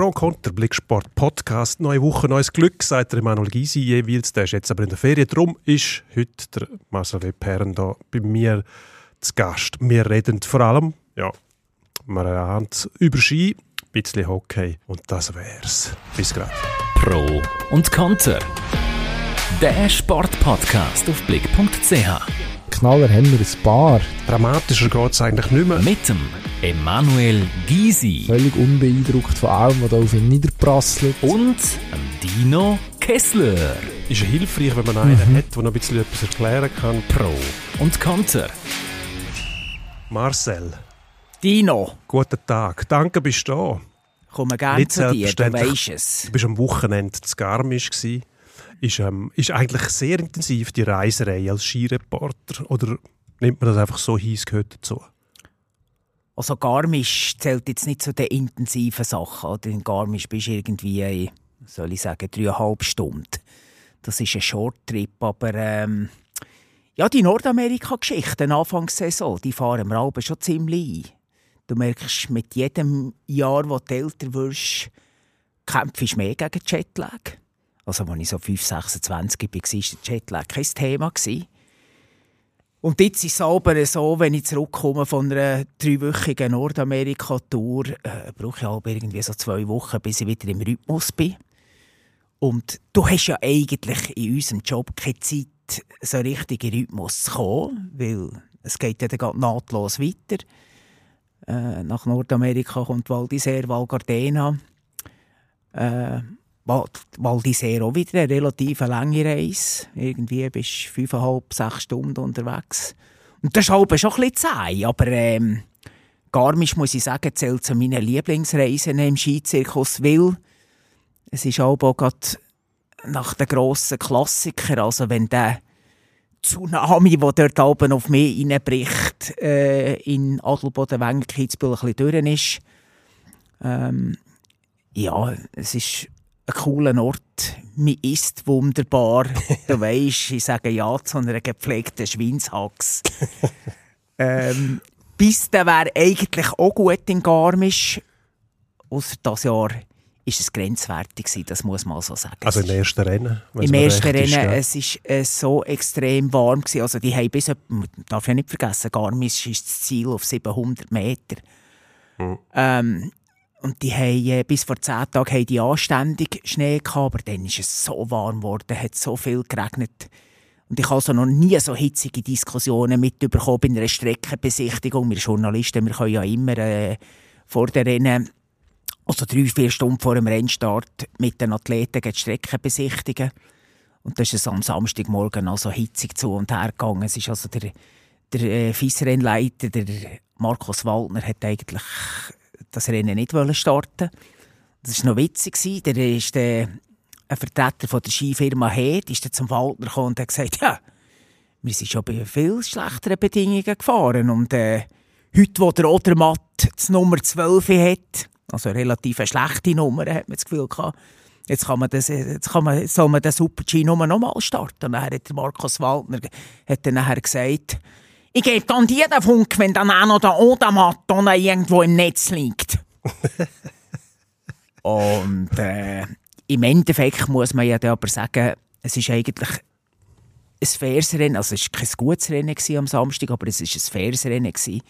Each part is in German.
Pro und Konter, Blicksport Podcast. Neue Woche, neues Glück, sagt der Emanuel Gysi jeweils. Der ist jetzt aber in der Ferien. Darum ist heute der Marcel Webherren da bei mir zu Gast. Wir reden vor allem, ja, wir haben über Ski, ein bisschen Hockey und das wär's. Bis gleich. Pro und Konter. Der Sportpodcast auf blick.ch. Knaller haben wir ein paar. Dramatischer geht's eigentlich nicht mehr. Mit dem Emanuel Gysi Völlig unbeeindruckt von allem, was da auf ihn niederprasselt. und dem Dino Kessler. Ist hilfreich, wenn man einen hat, der noch ein bisschen etwas erklären kann. Pro und Konter. Marcel, Dino, guten Tag. Danke, bist du da. komme gerne zu dir, du weisst es. Du bist am Wochenende zu Garmisch gsi. Ist, ähm, ist eigentlich sehr intensiv die Reiserei als Skireporter oder nimmt man das einfach so es gehört dazu? Also Garmisch zählt jetzt nicht zu den intensiven Sachen. Oder? In Garmisch bist du irgendwie, soll ich sagen, dreieinhalb Stunden. Das ist ein Shorttrip, aber ähm, ja, die Nordamerika-Geschichten, Anfangssaison, die fahren wir alle schon ziemlich ein. Du merkst, mit jedem Jahr, wo du älter wirst, kämpfst du mehr gegen Jetlag. Also, als ich so 5, 26 war, war der Jetlag kein Thema. Und jetzt ist es aber so, wenn ich zurückkomme von einer dreiwöchigen Nordamerika-Tour, äh, brauche ich aber irgendwie so zwei Wochen, bis ich wieder im Rhythmus bin. Und du hast ja eigentlich in unserem Job keine Zeit, so richtig in Rhythmus zu kommen, weil es geht ja dann nahtlos weiter. Äh, nach Nordamerika kommt Val d'Isère, Val Gardena. Äh, Val d'Isère auch wieder eine relativ lange Reise. Irgendwie bist du fünfeinhalb, sechs Stunden unterwegs. Und das ist halt schon ein bisschen zäh, aber ähm, Garmisch, muss ich sagen, zählt zu meinen Lieblingsreisen im Skizirkus, weil es ist auch gerade nach den grossen Klassikern, also wenn der Tsunami, der dort oben auf mich reinbricht, äh, in Adelboden, Wenger, Kitzbühel ein bisschen durch ist. Ähm, ja, es ist ein cooler Ort. Man isst wunderbar. du weisst, ich sage ja zu einer gepflegten Schweinshax. ähm, Piste wäre eigentlich auch gut in Garmisch. Ausser das Jahr ist es grenzwertig gewesen, das muss man so sagen. Also im ersten Rennen? im ersten ist, Rennen, gell? es ist äh, so extrem warm gewesen. Also die haben bis, man darf ja nicht vergessen, Garmisch ist das Ziel auf 700 Meter. Ähm, und die haben, äh, bis vor zehn Tagen haben die anständig Schnee gehabt, aber dann ist es so warm geworden, hat so viel geregnet. Und ich habe also noch nie so hitzige Diskussionen mitbekommen bei einer Streckenbesichtigung. Wir Journalisten, wir können ja immer äh, vor der Rennen also drei, vier Stunden vor dem Rennstart mit den Athleten die Strecke besichtigen. Und das ist es am Samstagmorgen also hitzig zu und her gegangen. Es ist also der, der äh, FIS-Rennleiter, der Markus Waldner, hat eigentlich das Rennen nicht starten. Das war noch witzig. Der ist der, ein Vertreter von der Skifirma Head, ist zum Waldner gekommen und hat gesagt, ja, wir sind schon bei viel schlechteren Bedingungen gefahren. Und äh, heute, wo der Odermatt die Nummer 12 hat, also eine relativ schlechte Nummer, hat man das Gefühl gehabt, jetzt, kann man das, jetzt kann man, soll man den Super-G nur noch mal starten. Und dann hat Markus Waldner hat dann nachher gesagt, ich gebe dann dir den Funk, wenn dann auch noch der Odermatt da irgendwo im Netz liegt. Und äh, im Endeffekt muss man ja dann aber sagen, es ist eigentlich ein faires Rennen. Also es war kein gutes Rennen am Samstag, aber es war ein faires Rennen. Gewesen.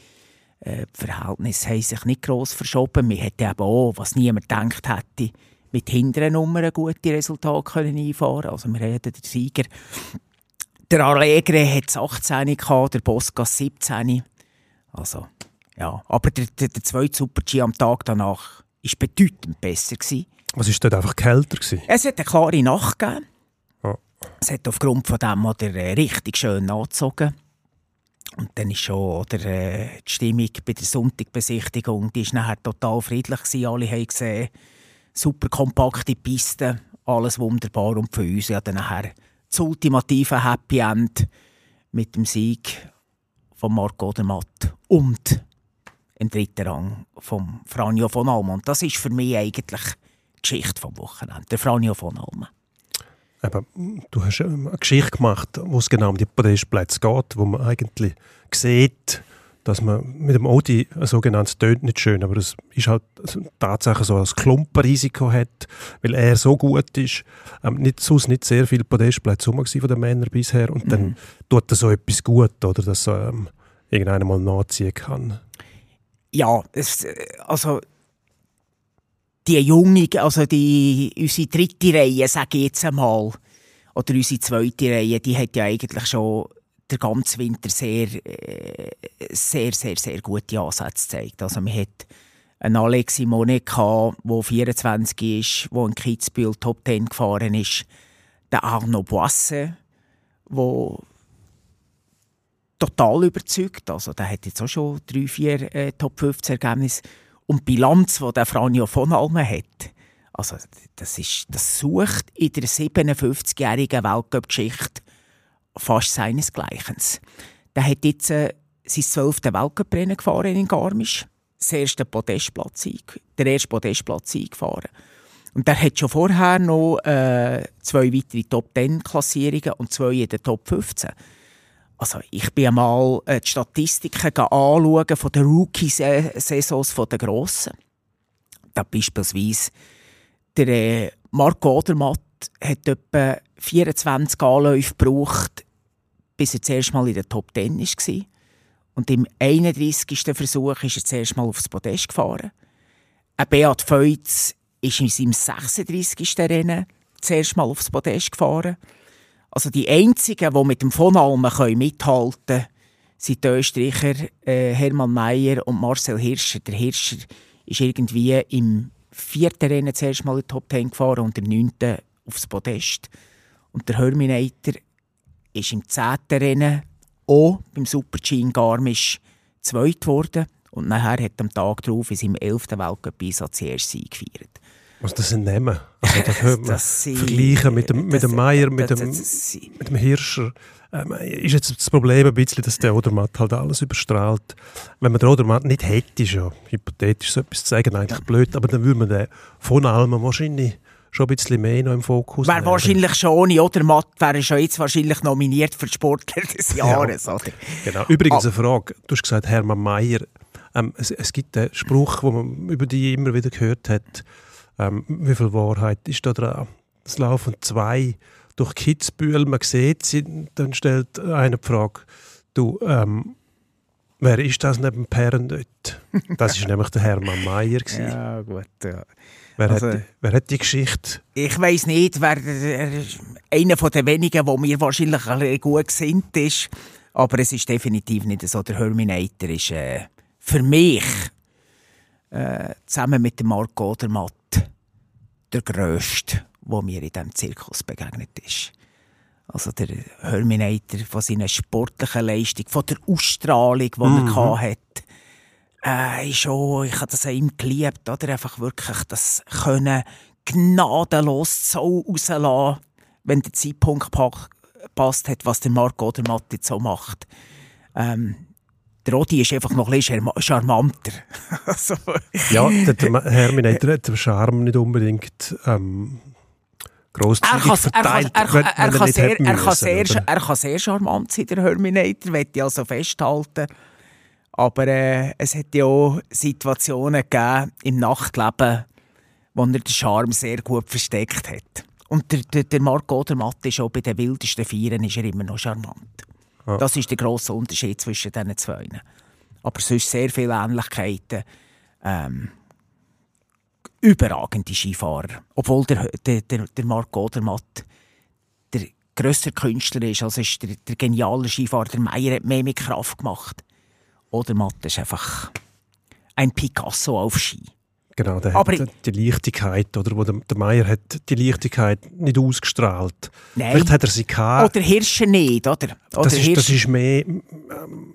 Äh, die Verhältnisse haben sich nicht gross verschoben. Wir hätten eben auch, was niemand gedacht hätte, mit hinteren Nummern gute Resultate können einfahren Also wir haben den Sieger. Der Allegre hat 18 gehabt, der Bosgas 17. Also, ja. Aber der, der, der zweite Super-G am Tag danach war bedeutend besser. Gewesen. Was war dort einfach kälter? Gewesen? Es hat eine klare Nacht gegeben. Es hat aufgrund von dem oder, äh, richtig schön angezogen. Und dann ist schon oder, äh, die Stimmung bei der Sonntagbesichtigung, die ist nachher total friedlich gewesen. Alle haben gesehen, super kompakte Piste, alles wunderbar. Und für uns ja dann nachher das ultimative Happy End mit dem Sieg von Marco Odermatt und im dritten Rang von Franjo von. Und das ist für mich eigentlich die Geschichte vom Wochenende, der Franjo von Almen. Eben, du hast ähm, eine Geschichte gemacht, wo es genau um die Podestplätze geht, wo man eigentlich sieht, dass man mit dem Audi sogenanntes tönt nicht schön, aber es ist halt tatsächlich so ein Klumpenrisiko hat, weil er so gut ist. Ähm, nicht, sonst nicht sehr viele Podestplätze rum von den Männern bisher und dann tut er so etwas gut, oder, dass er ähm, irgendeiner mal nachziehen kann. Ja, es, äh, also die junge, also die, unsere dritte Reihe, sage ich jetzt einmal, oder unsere zweite Reihe, die hat ja eigentlich schon den ganzen Winter sehr, äh, sehr, sehr, sehr gute Ansätze gezeigt. Also man hat einen Alex Simone der 24 ist, der in Kitzbühel Top 10 gefahren ist. Der Arno Boisse, der total überzeugt. Also der hat jetzt auch schon drei, vier äh, Top 15 Ergebnisse. Und die Bilanz, die der Franjo von Almen hat, also das, ist, das sucht in der 57-jährigen Weltcup-Geschichte fast seinesgleichen. Der hat jetzt äh, sein zwölfte Weltcuprennen gefahren in Garmisch. Das erste Podestplatz, der erste Podestplatz eingefahren. Und der hat schon vorher noch äh, zwei weitere Top-10-Klassierungen und zwei in der Top 15. Also ich bin einmal äh, die Statistiken anschauen von den Rookie-Saisons der Grossen. Da beispielsweise der äh, Marco Odermatt hat etwa 24 Anläufe gebraucht, bis er zuerst mal in der Top 10 war. Und im 31. Versuch ist er zuerst mal aufs Podest gefahren. Ein Beat Feutz ist in seinem 36. Rennen zuerst mal aufs Podest gefahren. Also die einzigen, die mit dem von Almen mithalten können, sind die Österreicher äh, Hermann Mayer und Marcel Hirscher. Der Hirscher ist irgendwie im vierten Rennen zuerst mal in die Top 10 gefahren und im neunten aufs Podest. Und der Herminator ist im zehnten Rennen auch beim Super-G in Garmisch zweit geworden. Und nachher hat am Tag darauf in seinem elften Weltcup-Einsatz erst Sieg gefeiert. Was das Namen? Also, da könnte man Das sind- vergleichen mit dem, mit das- dem Meier, mit das- dem, das- mit dem Hirscher. Ähm, ist jetzt das Problem ein bisschen, dass der Odermatt halt alles überstrahlt. Wenn man den Odermatt nicht hätte, ist ja hypothetisch so etwas zu sagen, eigentlich blöd, aber dann würde man den von allem wahrscheinlich schon ein bisschen mehr noch im Fokus Wäre wahrscheinlich schon ohne Odermatt, wäre schon jetzt wahrscheinlich nominiert für Sportler des Jahres. Oder? Genau. Übrigens Ah. eine Frage. Du hast gesagt, Hermann Mayer. Ähm, es, es gibt einen Spruch, den man über die immer wieder gehört hat. Ähm, wie viel Wahrheit ist da dran? Es laufen zwei durch Kitzbühel, man sieht sie, dann stellt einer die Frage, du, ähm, wer ist das neben Perren dort? Das ist nämlich der Hermann Mayer. gewesen. Ja, gut. Ja. Wer, Also- hat, wer hat die Geschichte? Ich weiß nicht, wer der- einer von den wenigen, wo mir wahrscheinlich ein bisschen gut gesinnt ist. Aber es ist definitiv nicht so. Der Herminator ist äh, für mich äh, zusammen mit dem Marco Odermatt der grösste, der mir in diesem Zirkus begegnet ist. Also der Herminator von seiner sportlichen Leistung, von der Ausstrahlung, die er hatte. Äh, auch, ich habe das an ihm geliebt, oder? Einfach wirklich das Können gnadenlos so rauslassen, wenn der Zeitpunkt pa passt hat, was der Marco Odermatt jetzt so macht. Ähm, der Rodi ist einfach noch ein bisschen charma- charmanter. also, Ja, der, der Herminator hat den Charme nicht unbedingt ähm, er grosszügig er, kann, verteilt, er, kann, er, sehr, er, kann oder? er kann sehr charmant sein, der Herminator, möchte ich also festhalten. Aber äh, es hat ja auch Situationen gegeben im Nachtleben, wo er den Charme sehr gut versteckt hat. Und der, der, der Marco Odermatt ist auch bei den wildesten Vieren ist er immer noch charmant. Ja. Das ist der grosse Unterschied zwischen diesen zwei. Aber sonst sehr viele Ähnlichkeiten. Ähm, überragende Skifahrer. Obwohl der, der, der, der Marco Odermatt der grösste Künstler ist, also ist der, der geniale Skifahrer. Der Meier hat mehr mit Kraft gemacht. Odermatt ist einfach ein Picasso auf Ski. Genau, der Aber hat die Leichtigkeit, oder wo der, der Meier hat die Leichtigkeit nicht ausgestrahlt. Nein. Vielleicht hat er sie gehabt. Oder Hirscher nicht, oder? oder das, ist, das ist mehr, ähm,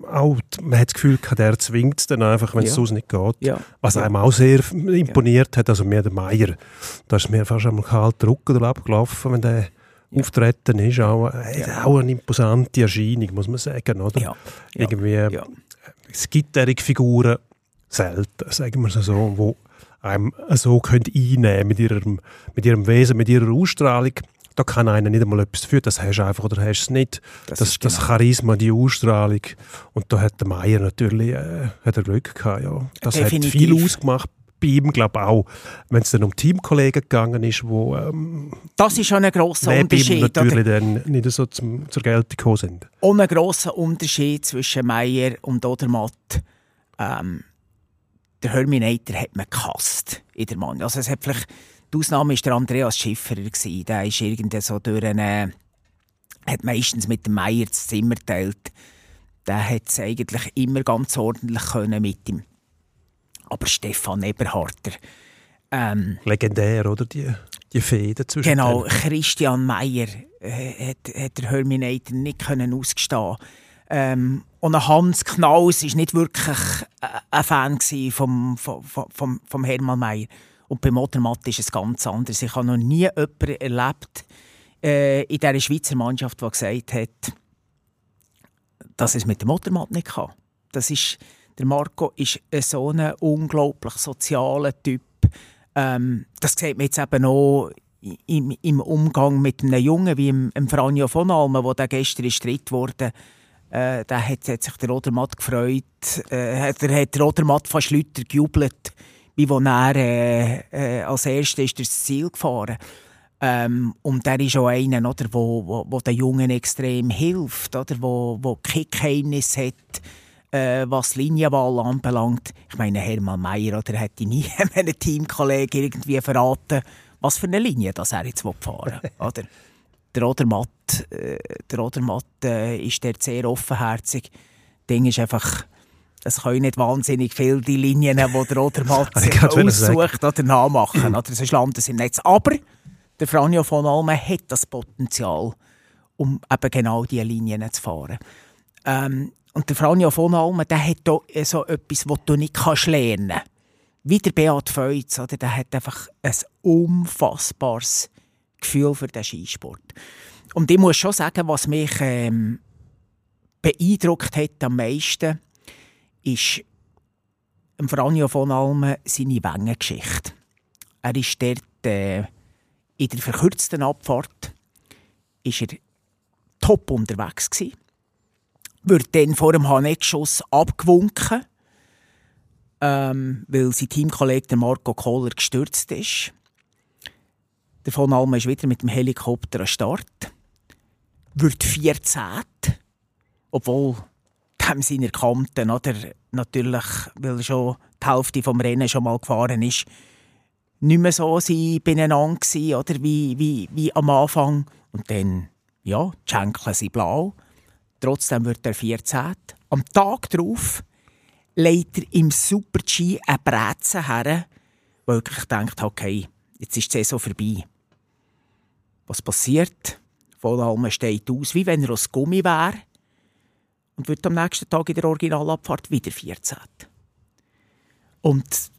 auch, man hat das Gefühl, der zwingt es dann einfach, wenn es Ja. sonst nicht geht. Ja. Was Ja. einem auch sehr imponiert hat, also mehr der Meier. Da ist mir fast einmal kalt der Rücken abgelaufen, wenn der auftreten ist. Auch, äh, auch eine imposante Erscheinung, muss man sagen. Oder? Irgendwie. Es gibt solche Figuren selten, sagen wir es so, wo einem so können einnehmen mit ihrem, mit ihrem Wesen, mit ihrer Ausstrahlung. da kann einer nicht einmal etwas dafür, das hast du einfach oder hast du es nicht. Das Das, ist das, genau. Charisma, die Ausstrahlung. Und da hat der Meier natürlich äh, hat er Glück gehabt. Ja. Das Definitiv. hat viel ausgemacht. Bei ihm, glaube auch, wenn es dann um Teamkollegen gegangen ist, wo ähm, Das ist schon ein ihm Unterschied. Oder? natürlich dann nicht so zum, zur Geltung gekommen sind. Und ein grosser Unterschied zwischen Meier und Odermatt. Ähm, der Herminator hat man gehasst in der Mann. Also es hat vielleicht, die Ausnahme war der Andreas Schifferer. Gewesen. Der ist irgendwie so durch eine, hat meistens mit dem Meier das Zimmer geteilt. Der hat es eigentlich immer ganz ordentlich können mit ihm. Aber Stefan Eberharter, ähm, Legendär, oder? Die, die Fäden zwischen Genau, denen. Christian Meyer äh, hat, hat der Herminator nicht können ausgestehen ähm, Und Hans Knaus war nicht wirklich äh, ein Fan vom, vom, vom, vom Hermann Meyer. Und beim Odermatt ist es ganz anders. Ich habe noch nie jemanden erlebt äh, in dieser Schweizer Mannschaft, der gesagt hat, dass es mit dem Odermatt nicht kann. Das ist, der Marco ist so ein unglaublich sozialer Typ. Ähm, das sieht man jetzt eben auch im, im Umgang mit einem Jungen wie dem, dem Franjo von Almen, der der gestern ist dritt wurde. Äh, da hat, hat sich der Rodermatt gefreut. Äh, hat, der der Rodermatt fast Leute gejubelt, wie wo er äh, äh, als Erster ist Ziel gefahren ähm, und der ist auch einer, oder, wo, wo, wo den Jungen extrem hilft, oder, wo, wo kein Geheimnis hat, äh, was Linienwahl anbelangt. Ich meine, Hermann Mayer oder hätte nie einem Teamkollegen irgendwie verraten, was für eine Linie das er jetzt fahren will. oder? Der Odermatt, äh, der Odermatt äh, ist dort sehr offenherzig. Das Ding ist einfach, es können nicht wahnsinnig viele die Linien, die der Odermatt aussucht oder nachmachen. oder? Sonst landen sie im Netz. Aber der Franjo von Almen hat das Potenzial, um eben genau diese Linien zu fahren. Ähm, und der Franjo von Almen, der hat da so etwas, was du nicht lernen kannst. Wie der Beat Feutz, oder? der hat einfach ein unfassbares Gefühl für den Skisport. Und ich muss schon sagen, was mich ähm, beeindruckt hat am meisten, ist Franjo von Almen seine Wengengeschichte. Er ist dort äh, in der verkürzten Abfahrt ist er top unterwegs gsi. Wird dann vor dem Haneckschuss abgewunken, ähm, weil sein Teamkollege Marco Kohler gestürzt ist. Der von Almen ist wieder mit dem Helikopter an Start. Wird 14. Obwohl dem seiner Kanten, oder, natürlich, weil schon die Hälfte vom Rennen schon mal gefahren ist, nicht mehr so sie beieinander oder wie, wie, wie am Anfang. Und dann, ja, die Schenkel sind blau. Trotzdem wird er 14. Am Tag darauf legt er im Super-G eine Brezen her, wo er wirklich denkt, okay, jetzt ist die Saison vorbei. Was passiert? Von allem steht aus, wie wenn er aus Gummi wäre und wird am nächsten Tag in der Originalabfahrt wieder 14. Und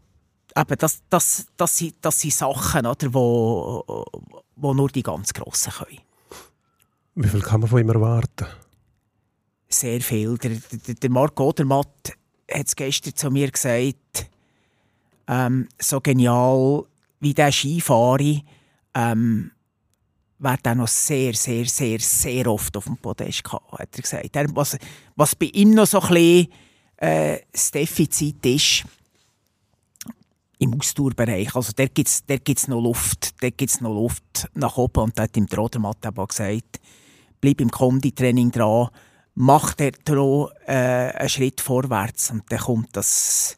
eben, das, das, das, sind, das sind Sachen, oder, wo, wo nur die ganz Grossen können. Wie viel kann man von ihm erwarten? Sehr viel. Der, der, der Marco Odermatt hat es gestern zu mir gesagt, ähm, so genial wie der Skifahrer, ähm, wäre er noch sehr, sehr, sehr, sehr oft auf dem Podest gehabt, hat er gesagt. Er, was, was bei ihm noch so ein bisschen äh, das Defizit ist, im Ausdauerbereich. Also dort gibt es noch Luft. Dort gibt's noch Luft nach oben. Und da hat ihm der Odermatt eben auch gesagt, bleib im Konditraining dran, mach dort auch, äh, einen Schritt vorwärts und dann kommt das,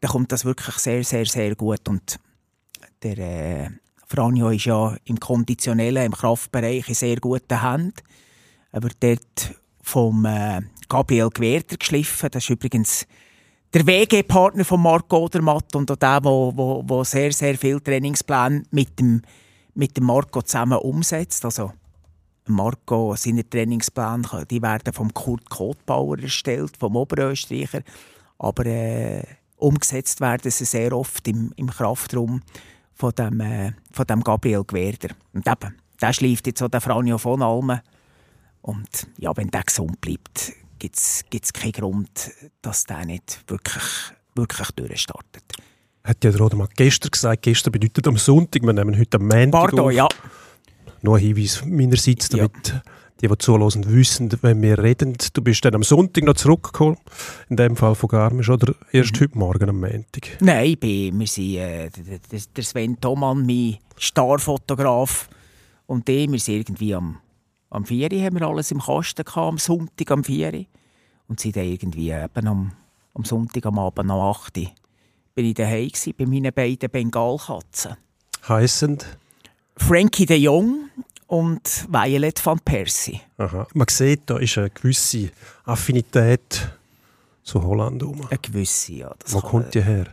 dann kommt das wirklich sehr, sehr, sehr gut. Und der äh, Franjo ist ja im Konditionellen, im Kraftbereich in sehr guten Händen. Er wird dort vom äh, Gabriel Gwerder geschliffen. Das ist übrigens der WG-Partner von Marco Odermatt und auch der, der sehr, sehr viele Trainingspläne mit dem, mit dem Marco zusammen umsetzt. Also Marco, seine Trainingspläne, die werden vom Kurt Kotbauer erstellt, vom Oberösterreicher, aber äh, umgesetzt werden sie sehr oft im, im Kraftraum von dem, äh, von dem Gabriel Gwerder. Und eben, der schläft jetzt so der Franjo von Almen. Und ja, wenn der gesund bleibt, gibt es keinen Grund, dass der nicht wirklich, wirklich durchstartet. Hat ja der Rodermann gestern gesagt, gestern bedeutet am Sonntag, wir nehmen heute am Montag Pardon, auf. ja. Noch ein Hinweis meinerseits, Ja. damit die, die zuhören, wissen, wenn wir reden. Du bist dann am Sonntag noch zurückgekommen, in dem Fall von Garmisch, oder erst Mhm. heute Morgen am Montag? Nein, ich bin, wir sind äh, der- der- Sven Thomann, mein Starfotograf, und ich, wir sind irgendwie am, am 4 Uhr, haben wir alles im Kasten gehabt, am Sonntag am 4 Uhr. Und sind dann irgendwie eben am, am Sonntag am Abend am 8 Uhr bin ich daheim gsi bei meinen beiden Bengalkatzen. Heissend, Frankie de Jong und Violet van Persie. aha. man sieht, da ist eine gewisse Affinität zu Holland um. Eine gewisse, ja. Wo kommt die her?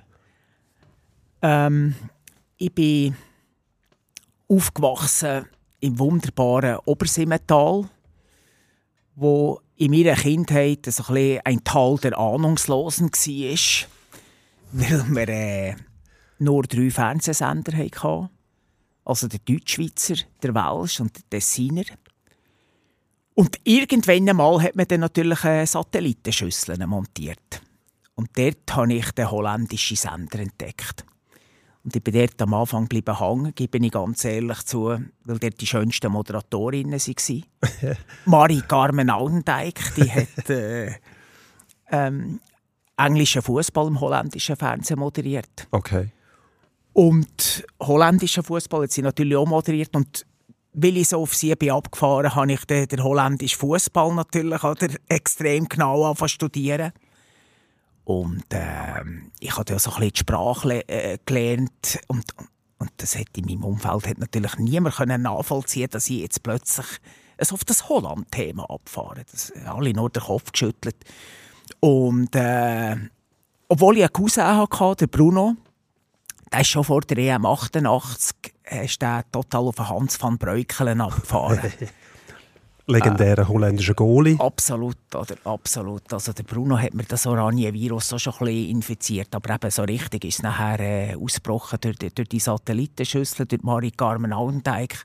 Ähm, ich bin aufgewachsen im wunderbaren Obersimmental, wo in meiner Kindheit so ein, ein Tal der Ahnungslosen war, weil wir äh, nur drei Fernsehsender hatten. Also der Deutschschweizer, der Welsch und der Tessiner. Und irgendwann einmal hat man dann natürlich äh, Satellitenschüsseln montiert. Und dort habe ich den holländischen Sender entdeckt. Und ich bin dort am Anfang geblieben hängen, gebe ich ganz ehrlich zu, weil dort die schönsten Moderatorinnen waren. Marie Carmen Audendijk, die hat äh, ähm, englischen Fußball im holländischen Fernsehen moderiert. Okay. Und holländischen Fußball hat sie natürlich auch moderiert. Und weil ich so auf sie bin abgefahren habe ich den, den holländischen Fußball natürlich oder, extrem genau angefangen studieren. Und ähm, ich habe ja so ein bisschen die Sprache äh, gelernt. Und, und das hat in meinem Umfeld hat natürlich niemand können nachvollziehen dass ich jetzt plötzlich so auf das Holland-Thema abfahre. Das haben alle nur den Kopf geschüttelt. Und äh, obwohl ich einen Cousin hatte, den Bruno, der ist schon vor der EM 88 ist der total auf Hans van Breukelen abgefahren. Legendärer holländischer Goalie. absolut, oder? Absolut. Also der Bruno hat mir das Oranien-Virus auch schon ein bisschen infiziert, aber eben so richtig ist es nachher äh, ausgebrochen durch, die- durch die Satellitenschüssel, durch Marie Carmen Audendijk.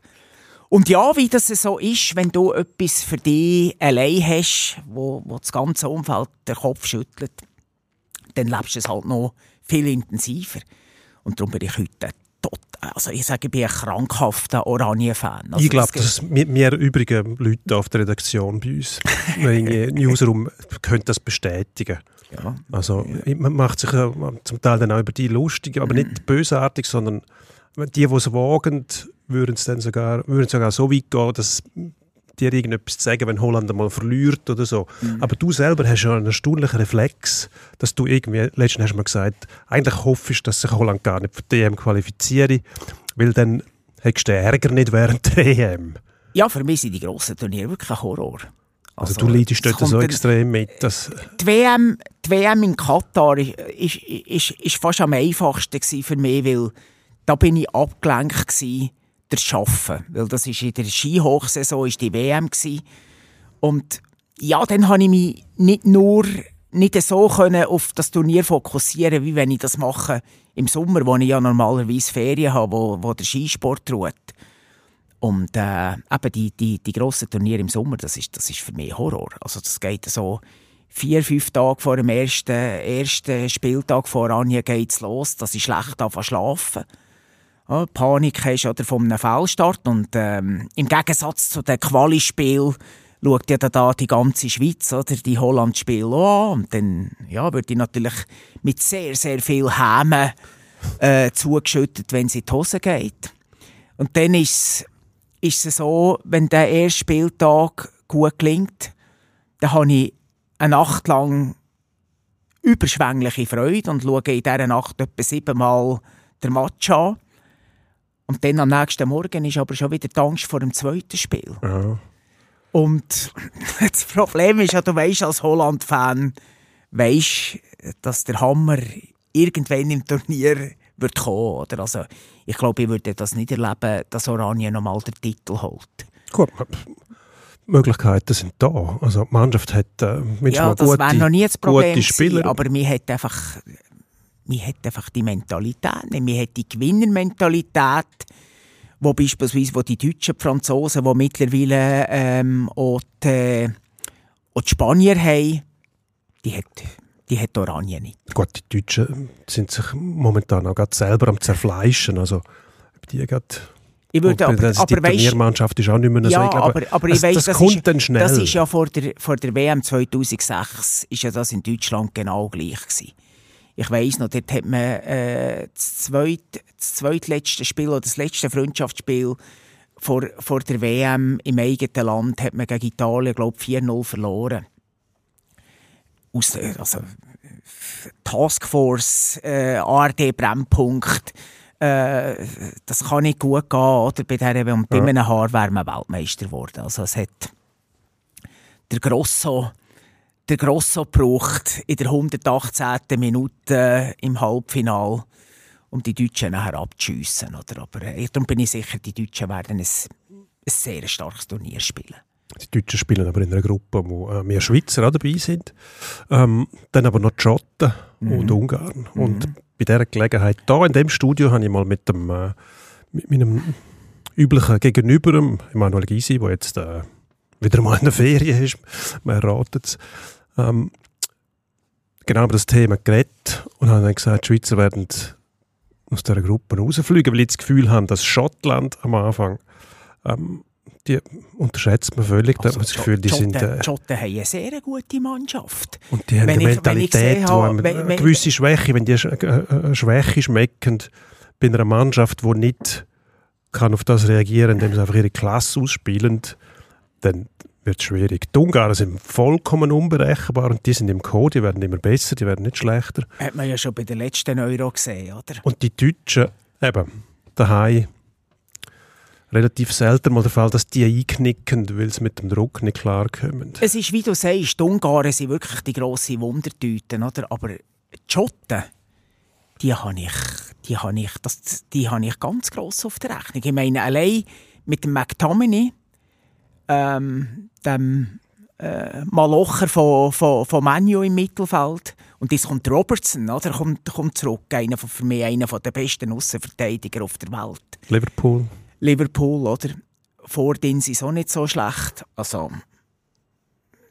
Und ja, wie das so ist, wenn du etwas für dich allein hast, wo, wo das ganze Umfeld den Kopf schüttelt, dann lebst du es halt noch viel intensiver. Und darum bin ich heute tot. Also ich sage, ich bin ein krankhafter Oranje-Fan. Also ich glaube, das- dass wir, übrigen Leute auf der Redaktion bei uns, im Newsroom, können das bestätigen. ja. Also man macht sich ja zum Teil dann auch über die lustig, aber Mhm. nicht bösartig, sondern die, die es wagen, würden es dann sogar, würden sogar so weit gehen, dass dir irgendetwas zu sagen, wenn Holland einmal verliert oder so. Mhm. Aber du selber hast ja einen erstaunlichen Reflex, dass du irgendwie, letztens hast du mal gesagt, eigentlich hoffst, dass sich Holland gar nicht für die EM qualifiziere, weil dann hättest du den Ärger nicht während der EM. Ja, für mich sind die grossen Turniere wirklich ein Horror. Also, du leidest es dort so extrem mit, dass... Die WM, die WM in Katar ist, ist, ist, ist fast am einfachsten für mich, weil da bin ich abgelenkt gewesen, Arbeiten. Weil das ist in der Skihochsaison ist die WM gewesen. Und ja, dann habe ich mich nicht nur nicht so können auf das Turnier fokussieren, wie wenn ich das mache im Sommer, wo ich ja normalerweise Ferien habe, wo, wo der Skisport ruht. Und äh, eben die, die, die grossen Turniere im Sommer, das ist, das ist für mich Horror. Also das geht so vier, fünf Tage vor dem ersten, ersten Spieltag vor Anja geht's los, dass ich schlecht anfange schlafen. Ja, Panik hast oder von einem Fehlstart. Und ähm, im Gegensatz zu den Quali-Spielen schaut ja da die ganze Schweiz oder die Holland-Spiele an. Und dann ja, wird die natürlich mit sehr, sehr viel Häme äh, zugeschüttet, wenn sie in die Hose geht. Und dann ist es so, wenn der erste Spieltag gut gelingt, dann habe ich eine Nacht lang überschwängliche Freude und schaue in dieser Nacht etwa siebenmal den Match an. Und dann am nächsten Morgen ist aber schon wieder die Angst vor dem zweiten Spiel. Ja. Und das Problem ist ja, du weißt als Holland-Fan, weißt, dass der Hammer irgendwann im Turnier wird kommen. Oder? Also, ich glaube, ich würde das nicht erleben, dass Oranien nochmal den Titel holt. Gut, Möglichkeiten sind da. Also die Mannschaft hat äh, mindestens Ja, das wäre noch gute, nie das Problem gute Spieler. gewesen, aber mir hat einfach, mir hat einfach die Mentalität, nicht. mir hat die Gewinnermentalität, wo beispielsweise wo die Deutschen, die Franzosen, die mittlerweile ähm, auch, die, auch die Spanier haben, die hat, die hat Oranien nicht. Gut, die Deutschen sind sich momentan auch gerade selber am zerfleischen. Also die gerade Ich würde, aber, das- die aber weisst, Turniermannschaft ist auch nicht mehr so. ja, ich glaube, aber, aber ich das, weiss, das das, kommt ist, dann schnell. das ist ja vor der, vor der WM 2006 ist ja das in Deutschland genau gleich gewesen. Ich weiss noch, dort hat man äh, das, zweit, das zweitletzte Spiel oder das letzte Freundschaftsspiel vor, vor der WM im eigenen Land hat man gegen Italien, glaube ich, 4-0 verloren. Aus, also, Taskforce, äh, ARD Brennpunkt, äh, das kann nicht gut gehen, oder? Bei, der, bei Ja. einem Haar wäre man Weltmeister geworden. Also es hat der Grosso, der Grosso gebraucht in der 118. Minute im Halbfinal, um die Deutschen nachher abzuschiessen. Oder? Aber äh, darum bin ich sicher, die Deutschen werden ein, ein sehr starkes Turnier spielen. Die Deutschen spielen aber in einer Gruppe, wo äh, mehr Schweizer auch dabei sind. Ähm, dann aber noch die Schotten Mhm. und Ungarn. Und bei dieser Gelegenheit, da in dem Studio, habe ich mal mit, dem, äh, mit meinem üblichen Gegenüber, Emanuel Gysi, der jetzt äh, wieder mal in der Ferien ist, man erratet es, ähm, genau über das Thema geredet und habe dann gesagt, die Schweizer werden aus dieser Gruppe rausfliegen, weil ich das Gefühl habe, dass Schottland am Anfang ähm, die unterschätzt man völlig. Da hat man das Gefühl, die sind, Schotten, äh, Schotten haben eine sehr gute Mannschaft. und die haben wenn eine ich- ich Mentalität, wo habe, wenn- eine gewisse Schwäche, wenn die äh, äh, Schwäche schmecken bei einer Mannschaft, die nicht kann auf das reagieren, indem sie einfach ihre Klasse ausspielen, dann wird schwierig. Die Ungarn sind vollkommen unberechenbar und die sind im Code, die werden immer besser, die werden nicht schlechter. Hat man ja schon bei der letzten Euro gesehen, oder? Und die Deutschen, eben, daheim relativ selten mal der Fall, dass die einknicken, weil sie mit dem Druck nicht klarkommen. Es ist, wie du sagst, die Ungarn sind wirklich die grosse Wundertüten, oder? Aber die Schotten, die habe ich, die habe ich, das, die habe ich ganz gross auf der Rechnung. Ich meine, allein mit dem McTominay, ähm, dem äh, Malocher von, von, von Manu im Mittelfeld, und jetzt kommt Robertson, oder? Kommt, kommt zurück, einer von, für mich einer der besten Außenverteidiger auf der Welt. Liverpool. Liverpool, oder? Vor denen sind sie auch nicht so schlecht. Also,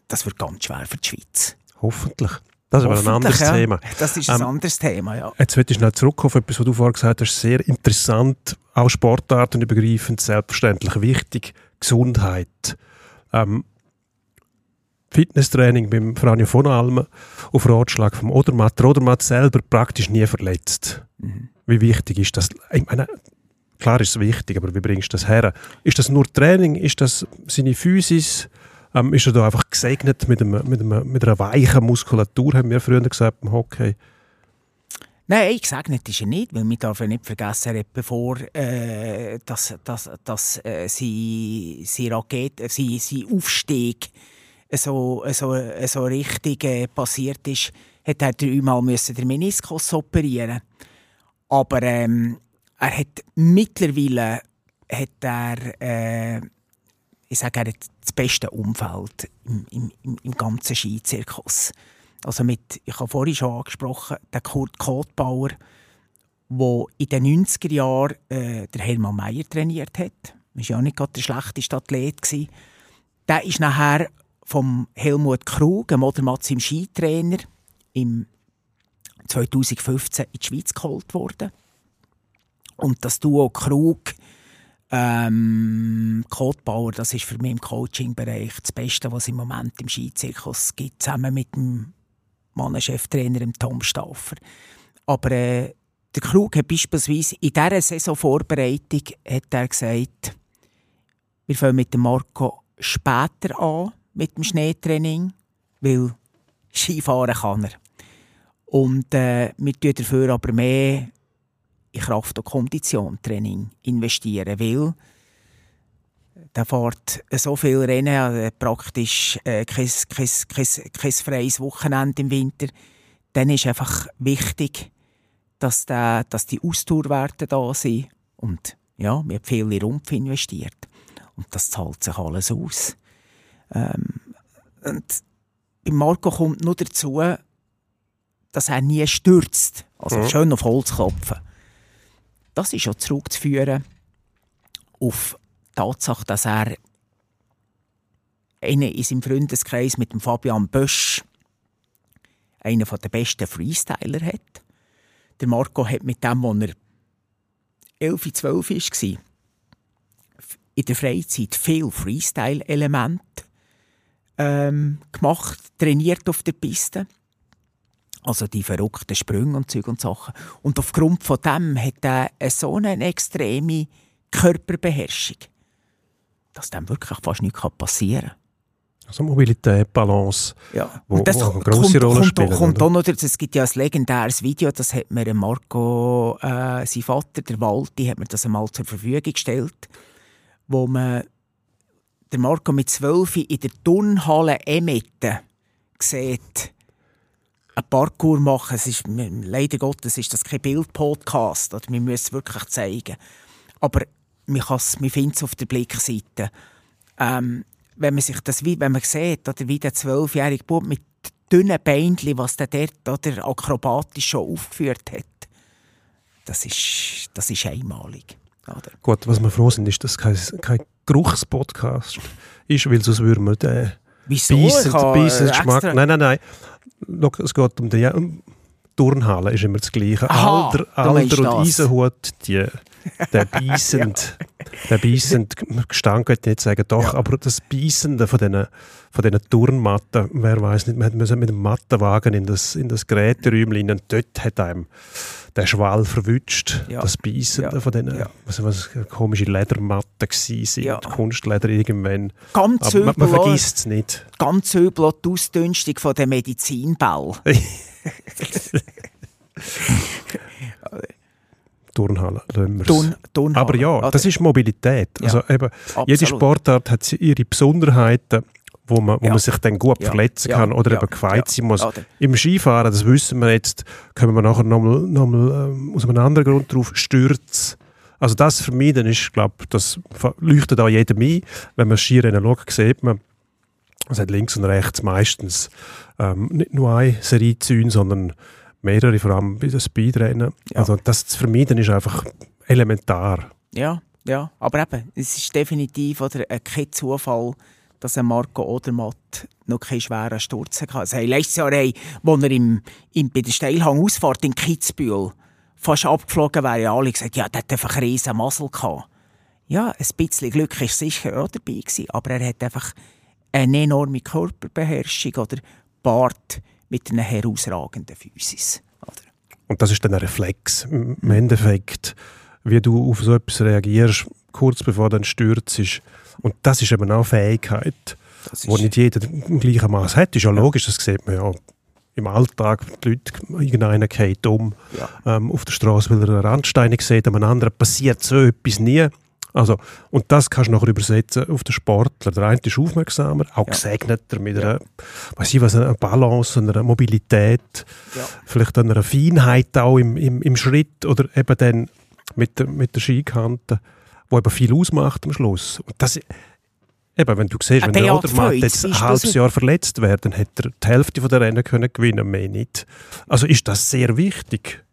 das wird ganz schwer für die Schweiz. Hoffentlich. Das ist aber ein anderes ja. Thema. Das ist ein Ähm, anderes Thema, ja. Jetzt möchte ich schnell zurück auf etwas, was du vorher gesagt hast. Sehr interessant, auch sportartenübergreifend, selbstverständlich wichtig. Gesundheit. Ähm, Fitnesstraining beim Franjo von Almen auf Ratschlag vom Odermatt. Der Odermatt selber praktisch nie verletzt. Mhm. Wie wichtig ist das? Ich meine, klar ist es wichtig, aber wie bringst du das her? Ist das nur Training? Ist das seine Physis? Ähm, ist er da einfach gesegnet mit, einem, mit, einem, mit einer weichen Muskulatur, haben wir früher gesagt beim Hockey? Nein, gesegnet ist er nicht, weil wir darf ja nicht vergessen, er bevor äh, dass, dass, dass äh, sein, sein, Rakete, äh, sein, sein Aufstieg so, so, so richtig äh, passiert ist, hat er dreimal müssen den Meniskus operieren Aber ähm, er hat mittlerweile hat er, äh, ich sage, er hat das beste Umfeld im, im, im, im ganzen Skizirkus. Also mit, ich habe vorhin schon angesprochen, der Kurt Kotbauer, der in den 90er Jahren äh, der Hermann Mayer trainiert hat. Er war ja auch nicht gerade der schlechteste Athlet. Gewesen. Der ist nachher vom Helmut Krug, einem Odermatz im Skitrainer, im 2015 in die Schweiz geholt worden. Und das Duo Krug ähm, Kotbauer, das ist für mich im Coaching-Bereich das Beste, was es im Moment im Skizirkus gibt, zusammen mit dem Mannencheftrainer dem Tom Stauffer. Aber äh, der Krug hat beispielsweise in dieser Saisonvorbereitung hat er gesagt, wir fangen mit dem Marco später an mit dem Schneetraining, weil Skifahren kann er. Und äh, wir tun dafür aber mehr in Kraft- und Konditiontraining investieren, weil der fährt so viel Rennen, also praktisch äh, kein, kein, kein, kein freies Wochenende im Winter. Dann ist einfach wichtig, dass, der, dass die Ausdauerwerte da sind. Und ja, wir haben viel in Rumpf investiert. Und das zahlt sich alles aus. Ähm, und bei Marco kommt nur dazu, dass er nie stürzt. Also Mhm. schön auf Holz klopfen. Das ist auch zurückzuführen auf Tatsache, dass er in seinem Freundeskreis mit dem Fabian Bösch einen der besten Freestyler hat. Der Marco hat mit dem, als er 11, 12 war, in der Freizeit viel Freestyle-Elemente ähm, gemacht, trainiert auf der Piste. Also die verrückten Sprünge und Zeug und Sachen. Und aufgrund von dem hat er so eine extreme Körperbeherrschung, dass dem wirklich fast nichts passieren kann. Also Mobilität, Balance, Ja. wo, und das wo eine kommt, grosse Rolle kommt, spielen. kommt auch noch, es gibt ja ein legendäres Video, das hat mir Marco, äh, sein Vater, der Walti, hat mir das einmal zur Verfügung gestellt, wo man der Marco mit 12 in der Turnhalle Emette sieht, ein Parkour machen. Es ist, leider Gottes ist das kein Bild-Podcast, wir müssen es wirklich zeigen. Aber man, man findet es auf der Blickseite. Ähm, wenn man sich das, wenn man sieht, oder wie der zwölfjährige Bub mit dünnen Beinchen, was der dort oder akrobatisch schon aufgeführt hat, das ist, das ist einmalig. Oder? Gut, was wir froh sind, ist, dass es kein, kein Geruchspodcast ist, weil sonst würden wir den Wieso? Äh, Beissen Geschmack. Nein, nein, nein. Es geht um die um, Turnhalle, ist immer das Gleiche. Aha, Alter, Alter und das. Eisenhut, die, der beißend, der beißend Gestank, könnte ich nicht sagen, doch, aber das Beißende von diesen von diesen Turnmatten, wer weiß nicht, man müssen mit dem Mattenwagen in das, in das Geräteräumchen und dort hat einem der Schwall verwünscht, Ja. das Beißende Ja. von diesen, Ja. was, was komische Ledermatten sind, Ja. Kunstleder irgendwann. Ganz Aber man, man vergisst es nicht. ganz übel die Ausdünstung von der Medizinball. Turnhalle. Turn, Turnhalle, Aber ja, oder? das ist Mobilität. Ja, Also eben, jede. Sportart hat ihre Besonderheiten, wo man, wo Ja. man sich dann gut Ja, verletzen ja, kann oder ja, eben gefeit sein muss. oder? Im Skifahren, das wissen wir jetzt, kommen wir nachher nochmal noch mal, ähm, aus einem anderen Grund drauf, Stürze. Also das vermeiden ist, glaube das leuchtet auch jedem ein. Wenn man Skirennen schaut, sieht man, es hat links und rechts meistens ähm, nicht nur eine Serie Zäune, sondern mehrere, vor allem bei den Speedrennen. Ja. Also das zu vermeiden ist einfach elementar. Ja, ja. Aber eben, es ist definitiv oder, äh, kein Zufall, dass ein Marco Odermatt noch keinen schweren Sturz hatte. Also, hey, letztes Jahr, hey, wo er im, im, bei der Steilhangausfahrt in Kitzbühel fast abgeflogen wäre, haben alle gesagt, ja, der hat einfach einen riesen Muskel gehabt. Ja, ein bisschen Glück ist sicher auch dabei gewesen, aber er hat einfach eine enorme Körperbeherrschung oder Bart mit einer herausragenden Physis. Oder? Und das ist dann ein Reflex. Im Endeffekt, wie du auf so etwas reagierst, kurz bevor dann stürzt. Und das ist eben auch eine Fähigkeit, Das die nicht jeder im gleichen Maß hat. Ist ja logisch, das sieht man ja im Alltag. Die Leute, irgendeiner geht um ja. ähm, auf der Straße, weil er einen Randstein sieht, einem anderen passiert so etwas nie. Also, und das kannst du nachher übersetzen auf den Sportler. Der eine ist aufmerksamer, auch Ja. gesegneter mit einer, weiß ich was, einer Balance, einer Mobilität, Ja. vielleicht einer Feinheit auch im, im, im Schritt oder eben dann mit der, mit der Skikante, wo eben viel ausmacht am Schluss. Und das, eben, wenn du siehst, Ein wenn der Odermatt jetzt ein halbes Jahr verletzt wäre, dann hätte er die Hälfte von der Rennen können gewinnen, mehr nicht. Also ist das sehr wichtig,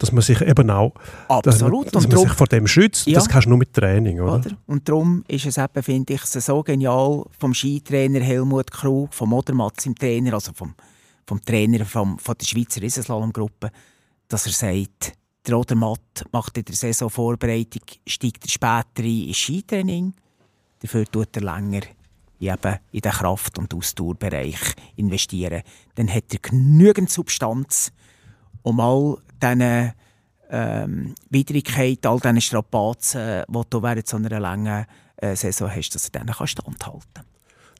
dass man sich eben auch dass man, Absolut. dass man darum- sich vor dem schützt. Ja. Das kannst du nur mit Training, oder? Oder? Und darum ist es eben, finde ich, so genial vom Skitrainer Helmut Krug, vom Odermatz im Trainer, also vom, vom Trainer vom, von der Schweizer Riesenslalom-Gruppe, dass er sagt, der Odermatt macht in der Saisonvorbereitung, steigt er später ein ins Skitraining, dafür tut er länger in eben in den Kraft- und Ausdauerbereich investieren. Dann hat er genügend Substanz, um all diese ähm, Widrigkeiten, all diese Strapazen, die du während so einer langen äh, Saison hast, dass er denen kann standhalten kann.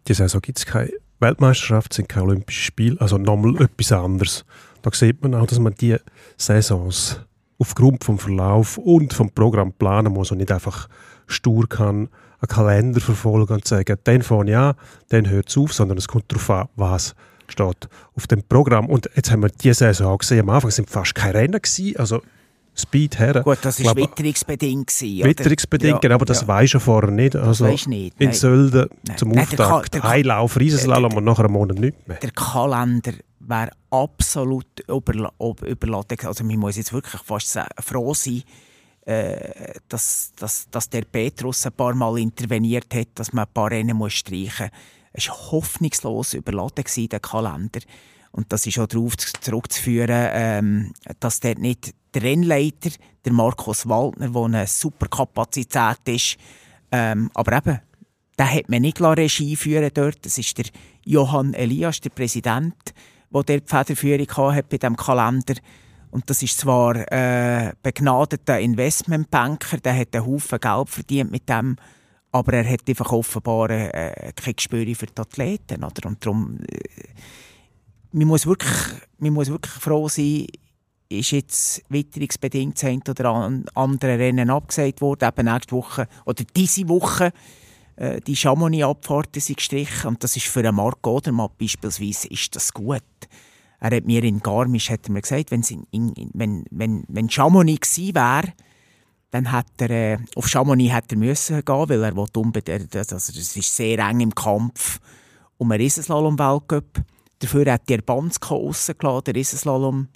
Die Saison gibt es keine Weltmeisterschaft, sind keine Olympischen Spiele, also nochmal etwas anderes. Da sieht man auch, dass man die Saisons aufgrund vom Verlauf und vom Programm planen muss und nicht einfach stur kann einen Kalender verfolgen und sagen, den fange ich an, dann hört es auf, sondern es kommt darauf an, was steht auf dem Programm. Und jetzt haben wir diese Saison auch gesehen, am Anfang sind fast keine Rennen gewesen, also Speed her. Gut, das war witterungsbedingt. gewesen? Witterungsbedingt, Ja, aber das ja. weisst du vorher nicht. Also weisst nicht, in. Sölden zum Nein, der Auftakt der Ka- ein Lauf, Riesenslalom und nachher einen Monat nicht mehr. Der Kalender wäre absolut überla überladen. Also man muss jetzt wirklich fast froh sein, äh, dass, dass, dass der Petrus ein paar Mal interveniert hat, dass man ein paar Rennen muss streichen muss. Es war hoffnungslos überladen, der Kalender. Und das ist auch darauf zu- zurückzuführen, ähm, dass dort nicht der Rennleiter, der Markus Waldner, der eine super Kapazität ist, Ähm, aber eben, der hat man nicht Regie führen dort. Das ist der Johann Elias, der Präsident, der die Federführung hat bei diesem Kalender. Und das ist zwar äh, begnadeter Investmentbanker, der hat einen Haufen Geld verdient mit dem, aber er hat einfach offenbar äh, kein Gespür für die Athleten. Oder? Und darum, äh, man, muss wirklich, man muss wirklich froh sein, ist jetzt witterungsbedingt das oder an, andere Rennen abgesagt worden, eben nächste Woche oder diese Woche. Äh, die Chamonix-Abfahrten sind gestrichen und das ist für einen Marc Odermatt beispielsweise ist das gut. Er hat mir in Garmisch hat mir gesagt, wenn's in, in, wenn, wenn, wenn Chamonix gewesen wäre, dann hat er, äh, auf Chamonix hat er müssen gehen, weil er unbedingt, also das ist sehr eng im Kampf um einen Riesenslalom-Weltcup. Dafür hat er Bansko rausgelassen, der Riesenslalom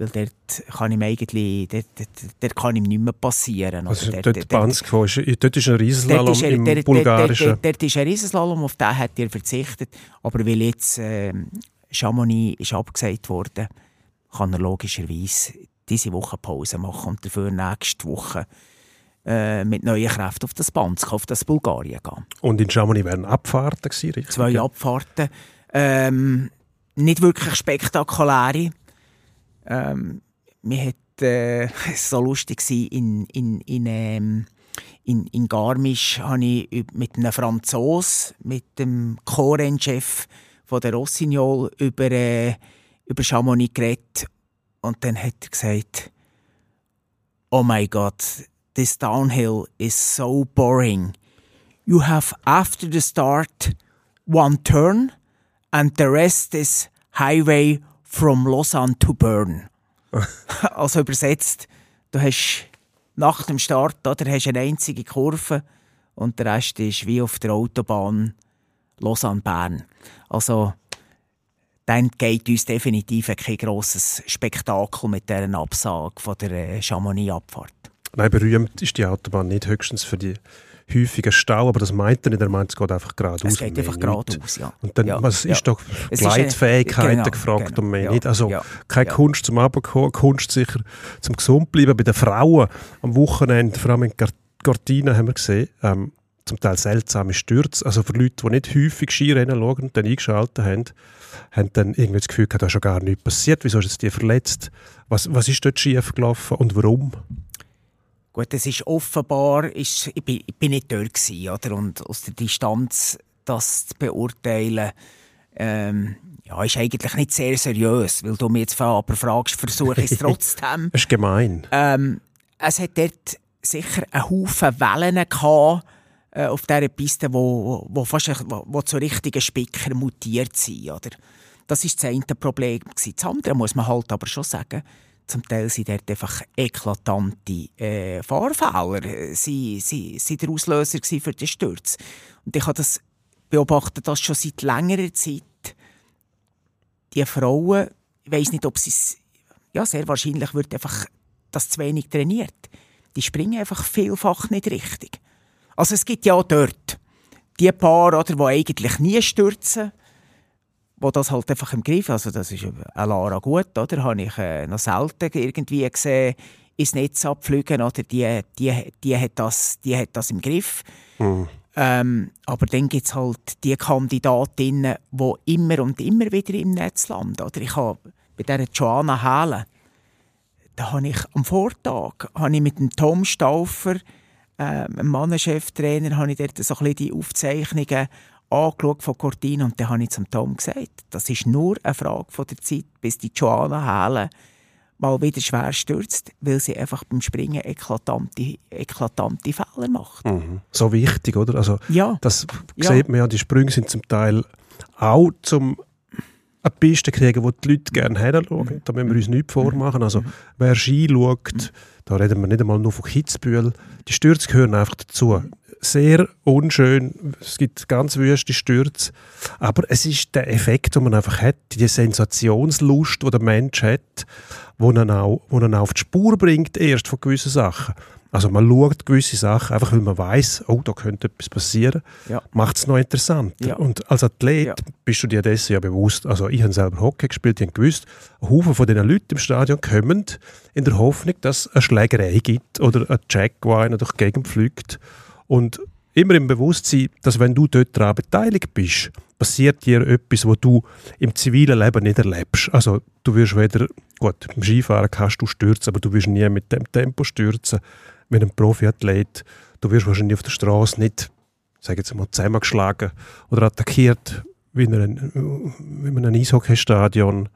weil dort kann ihm eigentlich dort, dort, dort kann ihm nicht mehr passieren. Also dort, dort, Bansko, ist, dort ist ein Riesenslalom im dort, Bulgarischen. Dort, dort, dort ist ein Riesenslalom, auf den hat er verzichtet, aber weil jetzt äh, Chamonix ist abgesagt worden, kann er logischerweise diese Woche Pause machen und dafür nächste Woche äh, mit neuen Kräften auf das Bansko, auf das Bulgarien gehen. Und in Chamonix wären Abfahrten gewesen, richtig? Zwei Abfahrten. Ähm, nicht wirklich spektakuläre. Ähm, wir hat, äh, so lustig in, in, in, ähm, in, in Garmisch habe ich mit einem Franzos, mit dem Chorenchef von der Rossignol über, äh, über Chamonix geredet. Und dann hat er gesagt, oh my God, this downhill is so boring. You have after the start one turn and the rest is highway from Lausanne to Bern. also übersetzt, du hast nach dem Start oder, hast eine einzige Kurve und der Rest ist wie auf der Autobahn Lausanne-Bern. Also dann geht uns definitiv kein grosses Spektakel mit dieser Absage von der äh, Chamonix-Abfahrt. Nein, berühmt ist die Autobahn nicht höchstens für die häufigen Stau, aber das meint er nicht, er meint, es geht einfach geradeaus. Es geht einfach geradeaus, ja. Und dann, ja, was ja. ist doch Es Gleitfähigkeiten genau, gefragt genau, und mehr ja, nicht. Also ja, keine ja. Kunst zum Abkommen, Kunst sicher zum gesund bleiben. Bei den Frauen am Wochenende, vor allem in Gardinen haben wir gesehen, ähm, zum Teil seltsame Stürze. Also für Leute, die nicht häufig Skirennen schauen und dann eingeschaltet haben, haben dann irgendwie das Gefühl gehabt, da ist schon gar nichts passiert. Wieso ist jetzt die verletzt? Was, was ist dort schief gelaufen und warum? Gut, es ist offenbar, ist, ich, bin, ich bin nicht dort gewesen, oder? und aus der Distanz das zu beurteilen, ähm, ja, ist eigentlich nicht sehr seriös, weil du mich jetzt aber fragst, versuche ich es trotzdem. Das ist gemein. ähm, es hat dort sicher einen Haufen Wellen gehabt, äh, auf dieser Piste, wo, wo, fast, wo, wo zu richtigen Spicker mutiert sind, oder? Das ist das eine Problem. Das andere muss man halt aber schon sagen, zum Teil sind dort einfach eklatante äh, Fahrfehler. Sie, sie, sie der Auslöser für den Sturz. Und ich habe das beobachtet, das schon seit längerer Zeit. Die Frauen, ich weiß nicht, ob sie es, ja, sehr wahrscheinlich wird einfach das zu wenig trainiert. Die springen einfach vielfach nicht richtig. Also es gibt ja auch dort die Paar, oder, die eigentlich nie stürzen, wo das halt einfach im Griff, also das ist eine Lara Gut, oder, habe ich äh, noch selten irgendwie gesehen, ins Netz abfliegen, oder, die, die, die, hat, das, die hat das im Griff. Ähm, aber dann gibt es halt die Kandidatinnen, die immer und immer wieder im Netz landen. Oder ich habe bei dieser Joanna Hählen, da habe ich am Vortag habe ich mit dem Tom Stauffer, äh, Mannencheftrainer, habe ich dort so ein bisschen die Aufzeichnungen angeschaut von Cortina und dann habe ich zum Tom gesagt, das ist nur eine Frage von der Zeit, bis die Joanna Hählen mal wieder schwer stürzt, weil sie einfach beim Springen eklatante, eklatante Fehler macht. So wichtig, oder? Also, Ja. Das Ja. sieht man ja, die Sprünge sind zum Teil auch zum eine Piste kriegen, wo die Leute gerne hinschauen. Da müssen wir uns nichts vormachen. Also, wer Ski schaut, da reden wir nicht einmal nur von Kitzbühel, die Stürze gehören einfach dazu. Sehr unschön, es gibt ganz wüste Stürze, aber es ist der Effekt, den man einfach hat, die Sensationslust, die der Mensch hat, auch, wo er auch auf die Spur bringt, erst von gewissen Sachen. Also man schaut gewisse Sachen, einfach weil man weiß, oh, da könnte etwas passieren, Ja. macht es noch interessanter. Ja. Und als Athlet Ja. bist du dir dessen ja bewusst. Also ich habe selber Hockey gespielt, ich habe gewusst, ein Haufen von diesen Leuten im Stadion kommen in der Hoffnung, dass es eine Schlägerei gibt oder ein Jack, der einer durch die Gegend fliegt. Und immer im Bewusstsein, dass wenn du dort daran beteiligt bist, passiert dir etwas, was du im zivilen Leben nicht erlebst. Also du wirst weder, gut, im Skifahren kannst du stürzen, aber du wirst nie mit dem Tempo stürzen wie ein Profiathlet. Du wirst wahrscheinlich auf der Straße nicht, sage jetzt mal, zusammengeschlagen oder attackiert wie in einem, wie in einem Eishockeystadion.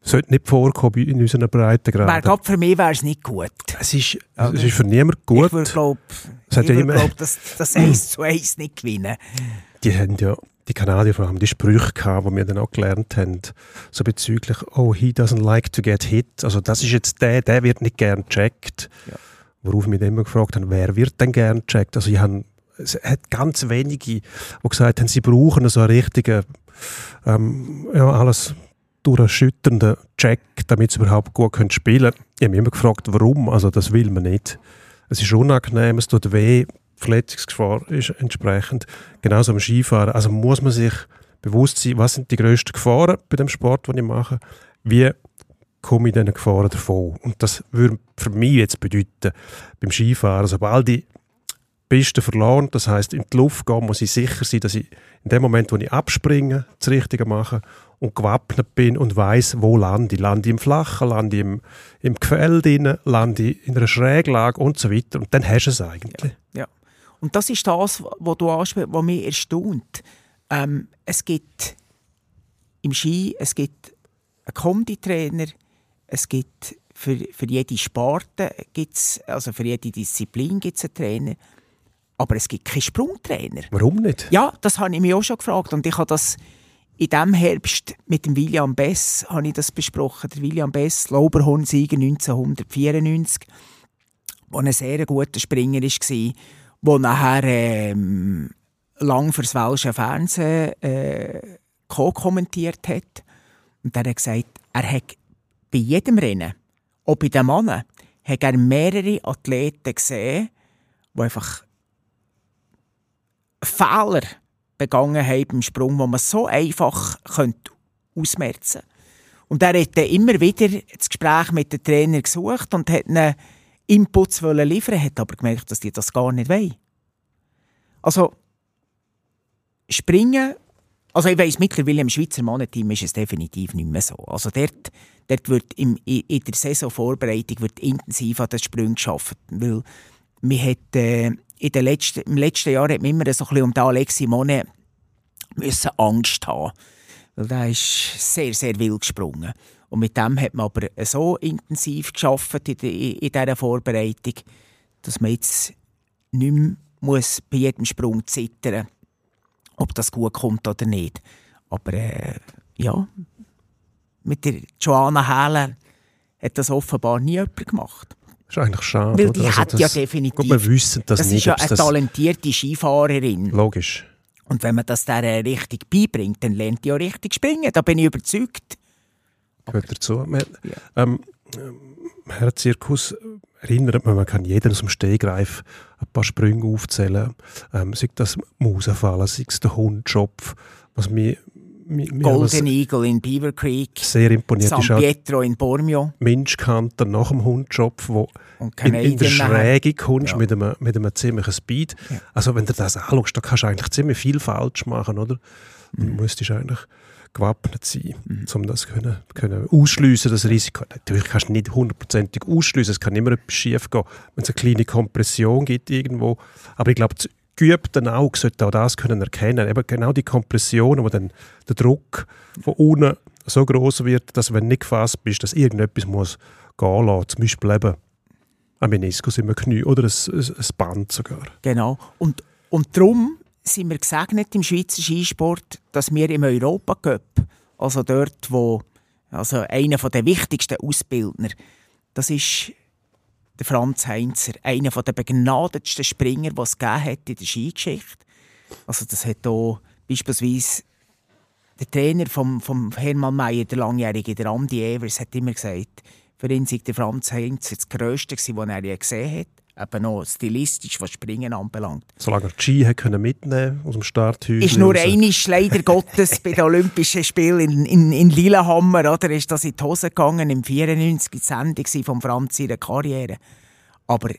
Sollte nicht vorkommen in unseren Breitengraden. Wär, grad für mich wäre es nicht gut. Es ist, es ist für niemanden gut. Ich würde glaube, ja glaub, das, das 1 zu 1 nicht gewinnen. die haben ja, die Kanadier vor allem, die Sprüche gehabt, die wir dann auch gelernt haben, so bezüglich, oh, he doesn't like to get hit. Also das ist jetzt der, der wird nicht gern gecheckt. Ja. Worauf ich mich immer gefragt habe, wer wird denn gern gecheckt? Also ich habe, es hat ganz wenige, die gesagt haben, sie brauchen so einen richtigen, ähm, ja, alles durchschütternden Check, damit sie überhaupt gut können spielen können. Ich habe mich immer gefragt, warum. Also das will man nicht. Es ist unangenehm, es tut weh, Verletzungsgefahr ist entsprechend. Genauso am Skifahren. Also muss man sich bewusst sein, was sind die grössten Gefahren bei dem Sport, den ich mache. Wie komme ich diesen Gefahren davon? Und das würde für mich jetzt bedeuten, beim Skifahren, sobald ich Piste verloren, das heißt in die Luft gehen, muss ich sicher sein, dass ich in dem Moment, wo ich abspringe, das Richtige mache und gewappnet bin und weiß, wo lande ich. Lande ich im Flachen, lande ich im, im Gefäll drin, lande ich in einer Schräglage und so weiter. Und dann hast du es eigentlich. Und das ist das, was du ansprichst, was mich erstaunt. Ähm, es gibt im Ski, es gibt einen Konditrainer, es gibt für, für jede Sparte, gibt's, also für jede Disziplin gibt es einen Trainer, aber es gibt keinen Sprungtrainer. Warum nicht? Ja, das habe ich mich auch schon gefragt und ich habe das in diesem Herbst mit dem William Bess habe ich das besprochen. Der William Bess, Lauberhorn-Sieger 1994, der ein sehr guter Springer war, der nachher ähm, lang fürs welsche Fernsehen äh, co-kommentiert hat. Und der hat gesagt, er hat bei jedem Rennen, auch bei den Männern, hat er mehrere Athleten gesehen, die einfach Fehler begangen haben beim Sprung, die man so einfach ausmerzen könnte. Und er hat dann immer wieder das Gespräch mit dem Trainer gesucht und hat Inputs wollen liefern, hat aber gemerkt, dass die das gar nicht wollen. Also, springen, also ich weiss, mittlerweile im Schweizer Mannenteam ist es definitiv nicht mehr so. Also dort, dort wird im, in der Saisonvorbereitung wird intensiv an den Sprüngen gearbeitet, weil man hat, äh, in den letzten, im letzten Jahr hat man immer so ein bisschen um den Alexi Mone müssen Angst haben. Weil der ist sehr, sehr wild gesprungen. Und mit dem hat man aber so intensiv geschafft in, der- in dieser Vorbereitung, dass man jetzt nicht mehr muss bei jedem Sprung zittern ob das gut kommt oder nicht. Aber äh, ja, mit der Joanna Hähler hat das offenbar nie jemand gemacht. Das ist eigentlich schade. Weil oder? die Also hat das- ja definitiv... Gut, wir wissen das, das nicht. ist ja eine talentierte Skifahrerin. logisch. Und wenn man das der äh, richtig beibringt, dann lernt die auch richtig springen. Da bin ich überzeugt. Gehört dazu. Wir, Ja. ähm, Im Herzzirkus erinnert man, man kann jeden aus dem Stehgreif ein paar Sprünge aufzählen. Ähm, sei das Mausenfallen, sei es der Hundschopf, was was Golden Eagle in Beaver Creek, sehr imponiert San ist, auch Pietro in Bormio Minschkanter nach dem Hundschopf, wo in, in der. Schräge kommst Ja. mit, einem, mit einem ziemlichen Speed. Ja. Also wenn du das anschaust, da kannst du eigentlich ziemlich viel falsch machen, oder? Mhm. Du müsstest eigentlich gewappnet sein, um das können, können ausschliessen, das Risiko. Natürlich kannst du nicht hundertprozentig ausschliessen, es kann immer etwas schief gehen, wenn es eine kleine Kompression gibt irgendwo. Aber ich glaube, das geübte Auge sollte auch das können erkennen. Eben genau die Kompressionen, wo dann der Druck von unten so groß wird, dass wenn du nicht gefasst bist, dass irgendetwas muss gehen lassen. Zum Beispiel eben ein Meniskus im Knie oder ein, ein, ein Band sogar. Genau. Und, und darum sind wir gesegnet im Schweizer Skisport, dass wir im Europacup, also dort, wo also einer der wichtigsten Ausbildner, das ist der Franz Heinzer, einer der begnadetsten Springer, die es hat in der Skigeschichte. Also das hat auch beispielsweise der Trainer vom, vom Hermann Mayer, der langjährige, der Andi Evers, hat immer gesagt, für ihn sei der Franz Heinzer das gewesen, was er je gesehen hat. Eben auch stilistisch, was Springen anbelangt. Solange er die Ski hat können mitnehmen aus dem Starthäuschen. Ist nur einisch, leider Gottes, bei den Olympischen Spielen in, in, in Lillehammer, oder, ist das in die Hose gegangen, im 94 die Sendung von Franz ihrer Karriere. Aber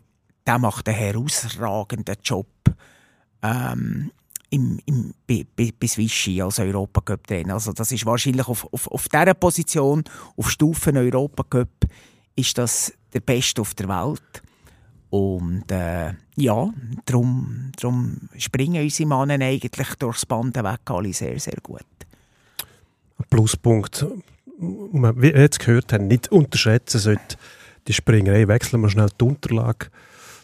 der macht einen herausragenden Job. ähm, im, im, bei, bei, bis Vichy als Europacup Trainer. Also das ist wahrscheinlich auf, auf, auf dieser Position, auf Stufen Europacup, ist das der Beste auf der Welt. Und äh, ja, darum, darum springen unsere Männer eigentlich durchs Band weg alle sehr, sehr gut. Ein Pluspunkt, wie wir jetzt gehört haben, nicht unterschätzen sollte, die Springerei. Wechseln wir schnell die Unterlage.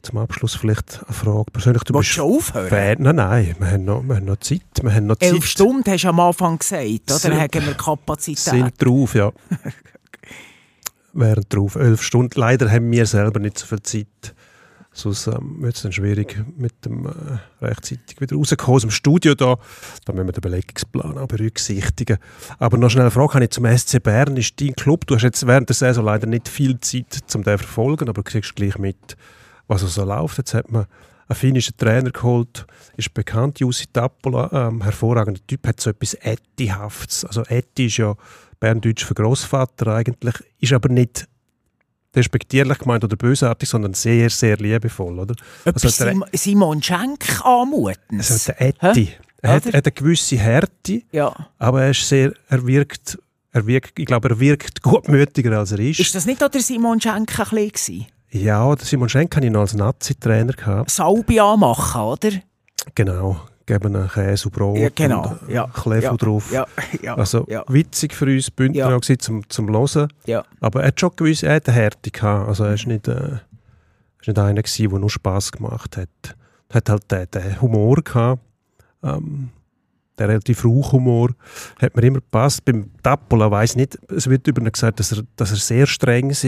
Zum Abschluss vielleicht eine Frage. Persönlich, du Willst bist schon aufhören? Fan. Nein, nein, wir haben noch, wir haben noch Zeit. Wir haben noch Elf Zeit. Stunden hast du am Anfang gesagt, oder? Sind- haben wir Kapazität? sind drauf, ja. Wären drauf. Elf Stunden. Leider haben wir selber nicht so viel Zeit. Sonst ähm, wird es dann schwierig mit dem äh, rechtzeitig wieder rauskommen aus dem Studio da. Da müssen wir den Belegungsplan auch berücksichtigen. Aber noch schnell eine Frage habe ich zum SC Bern. Ist dein Club, du hast jetzt während der Saison leider nicht viel Zeit, um den verfolgen, aber du kriegst gleich mit, was so läuft. Jetzt hat man einen finnischen Trainer geholt, ist bekannt, Jussi Tappola, ähm, hervorragender Typ, hat so etwas Ettihaftes. Also Etti ist ja Berndeutsch für Großvater eigentlich, ist aber nicht respektierlich gemeint oder bösartig, sondern sehr, sehr liebevoll, oder? Also der- Sim Simon Schenk anmuten. Also der Etti, er hat, hat eine gewisse Härte, Ja. aber er ist sehr, er wirkt, er wirkt, ich glaube, er wirkt gutmütiger als er ist. Ist das nicht auch der Simon Schenk ein bisschen? ja, der Simon Schenk hatte ich noch als Nazi-Trainer. Salbe anmachen, oder? Genau, geben einen Käse und Brot Ja, genau. und Ja. Ja. drauf. Ja, ja, Also witzig für uns Bündner Ja. auch gewesen, zum, zum Hören. Aber er hat schon gewisse er hat eine Härte gehabt. Also er ist nicht, äh, ist nicht einer gewesen, der nur Spass gemacht hat. Er hat halt den, den Humor gehabt. Ähm, der relativ Rauchhumor hat mir immer gepasst. Beim Tappola weiss nicht, es wird über ihn gesagt, dass er, dass er sehr streng ist.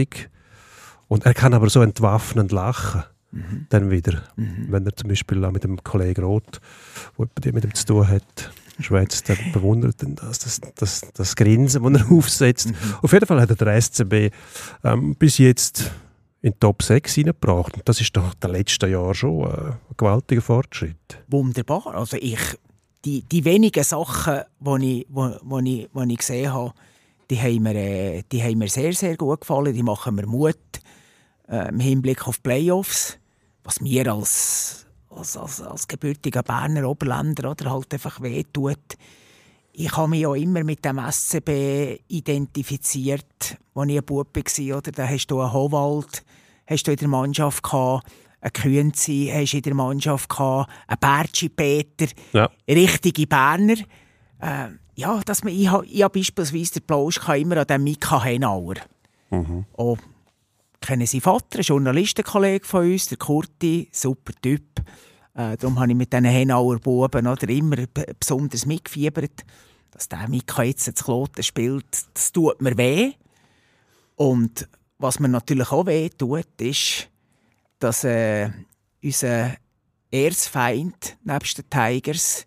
Und er kann aber so entwaffnend lachen. Dann wieder. Wenn er zum Beispiel auch mit dem Kollegen Roth, der mit ihm zu tun hat, schwätzt, dann bewundert ihn das, das, das, das Grinsen, das er aufsetzt. Auf jeden Fall hat er der SCB ähm, bis jetzt in die Top 6 hineingebracht. Und das ist doch den letzten Jahren schon äh, ein gewaltiger Fortschritt. Wunderbar. Also ich, die, die wenigen Sachen, die ich, wo, wo ich, wo ich gesehen habe, die haben, mir, äh, die haben mir sehr, sehr gut gefallen. Die machen mir Mut äh, im Hinblick auf die Playoffs. Was mir als, als, als, als gebürtiger Berner Oberländer oder halt einfach wehtut. Ich habe mich ja immer mit dem SCB identifiziert, als ich ein Bub war. Oder? Da hast du einen Howald hast du in der Mannschaft gehabt, einen Kühnzi hast du in der Mannschaft gehabt, einen Bertschi Peter, Ja. richtige Berner. Äh, ja, dass man, ich habe ich hab beispielsweise den Plausch immer an den Mika Henauer. Auch kennen seinen Vater, ein Journalistenkollege von uns, der Kurti, super Typ. Äh, darum habe ich mit diesen Henauer Buben oder, immer besonders mitgefiebert. Dass der Mika jetzt das Kloten spielt, das tut mir weh. Und was mir natürlich auch weh tut, ist, dass äh, unser Erzfeind nebst den Tigers,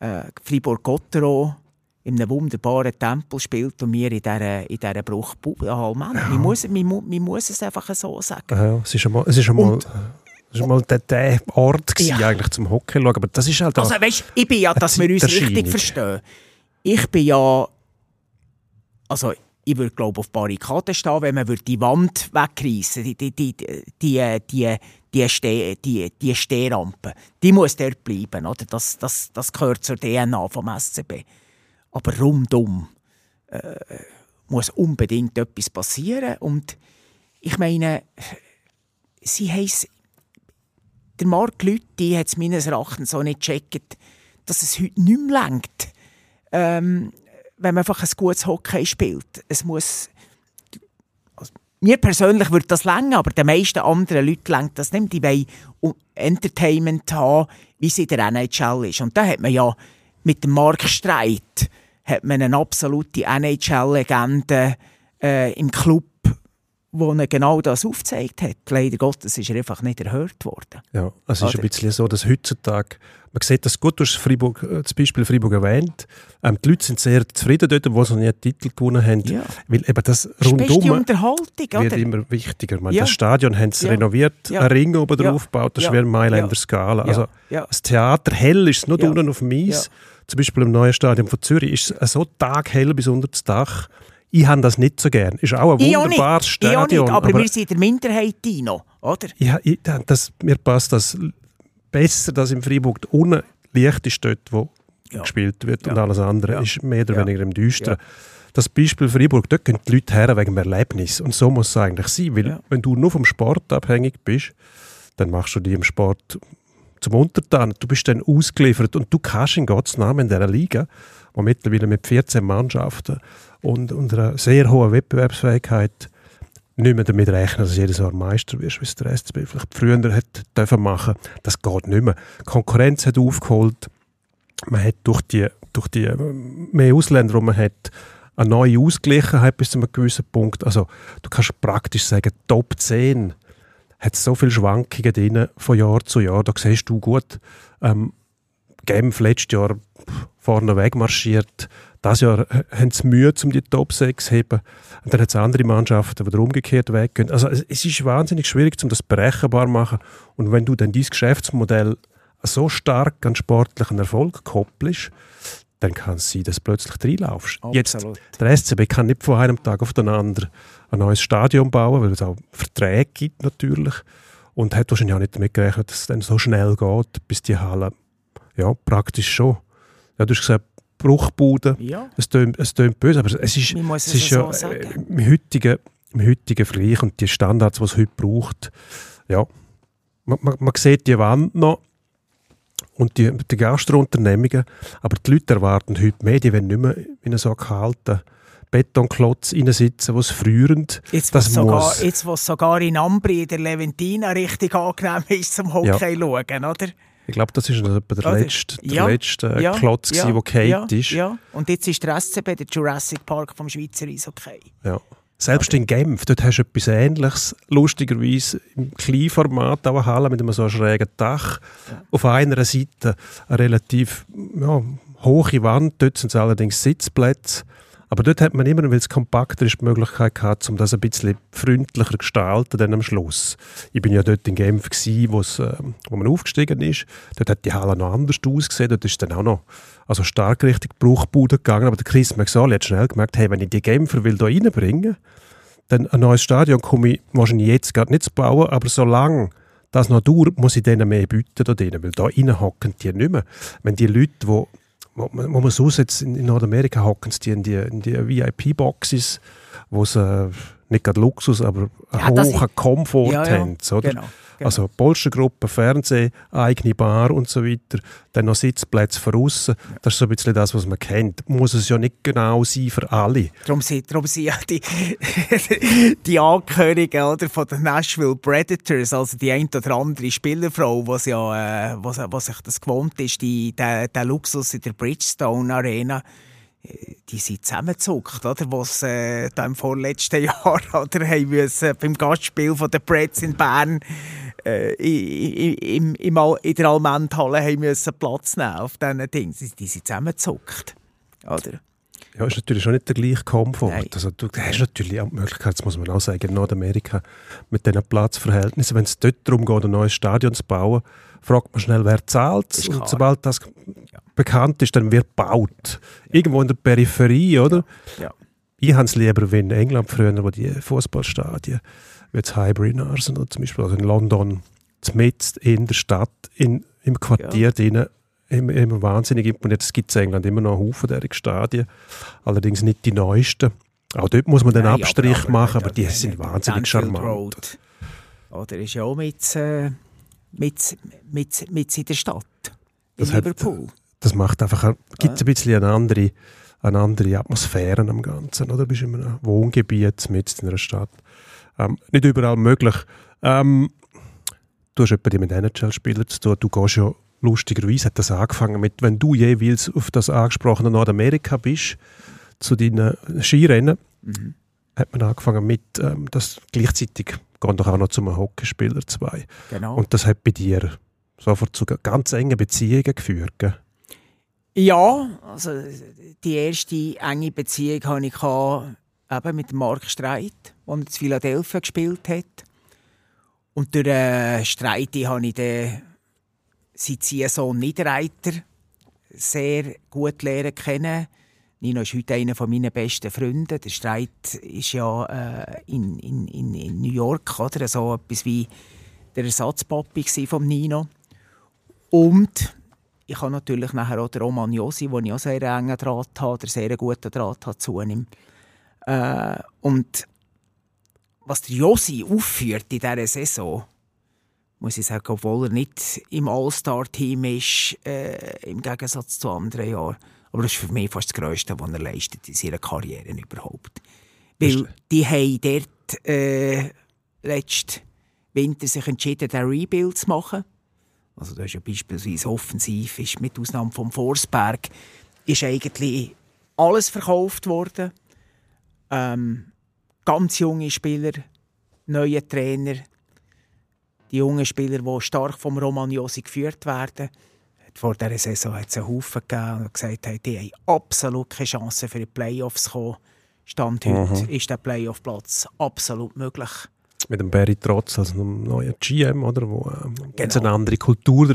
äh, Fribourg-Gottero, in einem wunderbaren Tempel spielt und wir in dieser, in dieser Bruchbude. Ja, Mann, man, muss, man, mu- man muss es einfach so sagen. Ja, es ist einmal, es ist einmal, Und- es ist einmal der, der Ort gewesen, Ja. eigentlich zum Hockey schauen, aber das ist halt Also weißt, ich bin ja, dass wir uns richtig verstehen. Ich bin ja, also ich würde glaube auf Barrikaden stehen, wenn man würde die Wand wegreißen, die die die die die die, Ste die, die Stehrampe, die muss dort bleiben, oder? Das, das, das gehört zur DNA vom SCB. Aber rundum äh, muss unbedingt etwas passieren und ich meine, sie heisst der Marc Lütti hat es meines Erachtens so nicht gecheckt, dass es heute nicht mehr reicht, ähm, wenn man einfach ein gutes Hockey spielt. Es muss... Also, mir persönlich würde das länger, aber den meisten anderen Leuten längt das nicht. Die wollen Entertainment haben, wie es in der NHL ist. Und da hat man ja mit dem Mark Streit hat man eine absolute NHL-Legende äh, im Club, wo er genau das aufgezeigt hat. Leider Gottes ist er einfach nicht erhört worden. Ja, es ist ein bisschen so, dass heutzutage, man sieht das gut, du hast Freiburg, äh, das Beispiel Freiburg erwähnt, ähm, die Leute sind sehr zufrieden dort, wo sie noch nie einen Titel gewonnen haben, Ja. weil eben das ist rundum Unterhaltung, wird oder? immer wichtiger. Ich meine, Ja. Das Stadion haben sie Ja. renoviert, Ja. einen Ring oben drauf gebaut, das ist Ja. wie ein Mailänder. Skala. Also das Theater hell ist es nur Ja. unten auf dem Eis. Zum Beispiel im neuen Stadion von Zürich ist es so taghell bis unter das Dach. Ich habe das nicht so gern. Ist auch ein Ich auch nicht. wunderbares Ich auch Stadion. nicht, aber, wir sind in der Minderheit, Dino, oder? Ja, ich, das, mir passt das besser, dass im Freiburg unten Licht ist dort, wo Ja. gespielt wird und Ja. alles andere Ja. ist mehr oder weniger im Düsteren. Das Beispiel Freiburg, dort gehen die Leute her wegen dem Erlebnis. Und so muss es eigentlich sein, weil wenn du nur vom Sport abhängig bist, dann machst du dich im Sport zum Untertan. Du bist dann ausgeliefert und du kannst in Gottes Namen in dieser Liga, wo mittlerweile mit 14 Mannschaften und, und einer sehr hohen Wettbewerbsfähigkeit nicht mehr damit rechnen, dass jedes Jahr Meister wirst, wie es der SCB vielleicht früher hätte dürfen machen. Das geht nicht mehr. Die Konkurrenz hat aufgeholt. Man hat durch die, durch die ähm, mehr Ausländer, die man hat, eine neue Ausgleichheit bis zu einem gewissen Punkt. Also du kannst praktisch sagen, Top 10 hat so viele Schwankungen drin von Jahr zu Jahr. Da siehst du gut, ähm, Genf letztes Jahr vorne weg marschiert. Das Jahr haben sie Mühe, um die Top 6 zu heben. Und dann hat es andere Mannschaften, die umgekehrt weggehen. Also es es ist wahnsinnig schwierig, um das berechenbar zu machen. Und wenn du dann dieses Geschäftsmodell so stark an sportlichen Erfolg koppelst, dann kann es sein, dass du plötzlich reinlaufst. Jetzt, Absolut. der SCB kann nicht von einem Tag auf den anderen ein neues Stadion bauen, weil es auch Verträge gibt natürlich. Und hat wahrscheinlich auch nicht damit gerechnet, dass es dann so schnell geht, bis die Halle, ja, praktisch schon. Ja, du hast gesagt, Bruchbude. Ja, Es tönt, es tönt böse, aber es ist, es ist so ja äh, im heutigen, im heutigen Vergleich und die Standards, die es heute braucht, ja, man, man, man sieht die Wand noch und die, die Gastrounternehmungen, aber die Leute erwarten heute mehr, die wollen nicht mehr in einen so kalten Betonklotz reinsitzen, wo es frierend Jetzt, das was sogar, muss. jetzt, was sogar in Ambri, in der Leventina, richtig angenehm ist zum Hockey schauen, oder? Ich glaube, das ist etwa der Oder? letzte, der Ja, letzte äh, ja, Klotz, ja, der gefallen ja, ist. Ja. Und jetzt ist der SCB, der Jurassic Park vom Schweizer Eishockey. Ja. Selbst in Genf, dort hast du etwas Ähnliches, lustigerweise im Kleinformat, auch eine Halle mit einem so schrägen Dach. Auf einer Seite eine relativ ja, hohe Wand, dort sind es allerdings Sitzplätze. Aber dort hat man immer, weil es kompakter ist, die Möglichkeit gehabt, um das ein bisschen freundlicher zu gestalten dann am Schluss. Ich bin ja dort in Genf, gewesen, wo's, äh, wo man aufgestiegen ist. Dort hat die Halle noch anders ausgesehen. Dort ist dann auch noch also stark Richtung Bruchbude gegangen. Aber der Chris Maxali hat schnell gemerkt, hey, wenn ich die Genfer will da reinbringen dann ein neues Stadion komme ich wahrscheinlich jetzt gerade nicht zu bauen, aber solange das noch dauert, muss ich denen mehr bieten da drinnen, weil da rein hocken die nicht mehr. Wenn die Leute, wo, wo, man- wo man so jetzt in Nordamerika hocken, die in die, in die VIP-Boxes, wo sie äh, nicht gerade Luxus, aber einen Ja, das hohen Komfort Ja, ja, haben, oder? Genau. Genau. Also Polstergruppe, Fernsehen, eigene Bar und so weiter. Dann noch Sitzplätze von außen. Das ist so ein bisschen das, was man kennt. Muss es ja nicht genau sein für alle. Darum sind, darum sind ja die, die Angehörigen oder, von den Nashville Predators, also die ein oder andere Spielerfrau, was ja, äh, was, was sich das gewohnt ist, die, der, der Luxus in der Bridgestone Arena, äh, die sind zusammengezuckt, oder? Was äh, da im vorletzten Jahr oder, haben müssen, beim Gastspiel von den Preds in Bern äh, im, im, in der Allmendhalle haben müssen Platz nehmen auf diesen Dingen. Die, die sind zusammengezuckt, oder? Ja, ist natürlich schon nicht der gleiche Komfort. Nein. Also, du hast natürlich auch die Möglichkeit, das muss man auch sagen, in Nordamerika mit diesen Platzverhältnissen, wenn es dort darum geht, ein neues Stadion zu bauen, fragt man schnell, wer zahlt. Ist Und sobald das bekannt ist, dann wird gebaut. Irgendwo in der Peripherie, oder? Ja. Ich habe es lieber wie in England früher, wo die Fußballstadien, wie jetzt Highbury in Arsenal zum Beispiel, also in London, mitten in der Stadt, in, im Quartier drinnen, immer, immer wahnsinnig imponiert. Es gibt in England immer noch einen Haufen derartiger Stadien, allerdings nicht die neuesten. Auch dort muss man den Nein, Abstrich aber- aber- machen, aber aber- die sind wahnsinnig charmant. Road. Oder ist ja auch mit, äh, mit, mit, mit in der Stadt. In Das hat- Liverpool. Das macht einfach, gibt ein bisschen eine andere, eine andere Atmosphäre am Ganzen. Oder? Du bist in einem Wohngebiet mit in einer Stadt. Ähm, nicht überall möglich. Ähm, du hast etwa mit NHL-Spielern zu tun. Du gehst ja lustigerweise, hat das angefangen mit, wenn du jeweils auf das angesprochene Nordamerika bist, zu deinen Skirennen, Mhm. hat man angefangen mit, ähm, dass gleichzeitig gehen doch auch noch zum Hockeyspieler zwei. Genau. Und das hat bei dir sofort zu ganz engen Beziehungen geführt. Gell? ja, also die erste enge Beziehung hatte ich eben mit Mark Streit, der in Philadelphia gespielt hat. Und durch den Streit habe ich dann seinen Ziehsohn Niederreiter sehr gut lernen kennen. Nino ist heute einer meiner besten Freunde. Der Streit ist ja äh, in, in, in, New York, oder? So etwas wie der Ersatzpapi vom Nino. Und ich habe natürlich nachher auch den Roman Josi, wo ich auch sehr engen Draht habe, oder sehr guten Draht habe zu ihm. Äh, und was der Josi aufführt in dieser Saison, muss ich sagen, obwohl er nicht im All-Star-Team ist, äh, im Gegensatz zu anderen Jahren. Aber das ist für mich fast das Größte, was er leistet in seiner Karriere überhaupt. Weil die haben dort äh, letzten Winter sich entschieden, den Rebuild zu machen. Also da ist ja beispielsweise offensiv, ist mit Ausnahme vom Forsberg, ist eigentlich alles verkauft worden. Ähm, ganz junge Spieler, neue Trainer, die jungen Spieler, die stark vom Roman Josi geführt werden. Vor dieser Saison hat es einen Haufen gegeben und gesagt, hey, die haben absolut keine Chance für die Playoffs zu kommen. Stand heute Mhm. ist der Playoff-Platz absolut möglich. Mit dem Barry Trotz als einem neuen GM, oder? Wo ähm, Genau. eine andere Kultur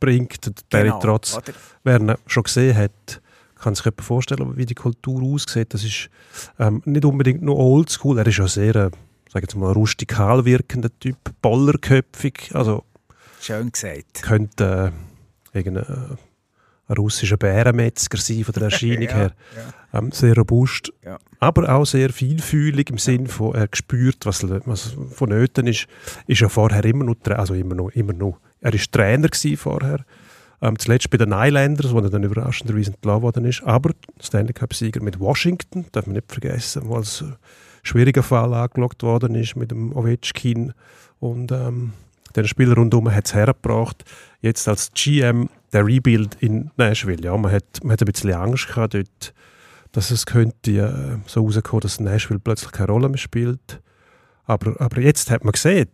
bringt. Und Barry Genau, Trotz, oder? wer ihn schon gesehen hat, kann sich jemand vorstellen, wie die Kultur aussieht. Das ist ähm, nicht unbedingt nur oldschool, er ist ja sehr, äh, sag jetzt mal, rustikal wirkender Typ, bollerköpfig, also Schön gesagt. könnte äh, irgendein äh, ein russischer Bärenmetzger sein von der Erscheinung Ja, her. ja. Ähm, sehr robust, Ja. aber auch sehr feinfühlig im Sinn von, er spürt, was, was vonnöten ist. Ist ja vorher immer noch, also immer noch, immer noch. Er ist Trainer gewesen vorher. Ähm, zuletzt bei den Islanders, wo er dann überraschenderweise entlassen worden ist. Aber Stanley Cup-Sieger mit Washington, darf man nicht vergessen, wo als äh, schwieriger Fall angeschaut worden ist mit dem Ovechkin und ähm, den Spieler rundherum hat es hergebracht. Jetzt als GM der Rebuild in Nashville. Ja, man hat, man hat ein bisschen Angst gehabt dort, dass es könnte äh, so rauskommen, dass Nashville plötzlich keine Rolle mehr spielt. Aber, aber jetzt hat man gesehen,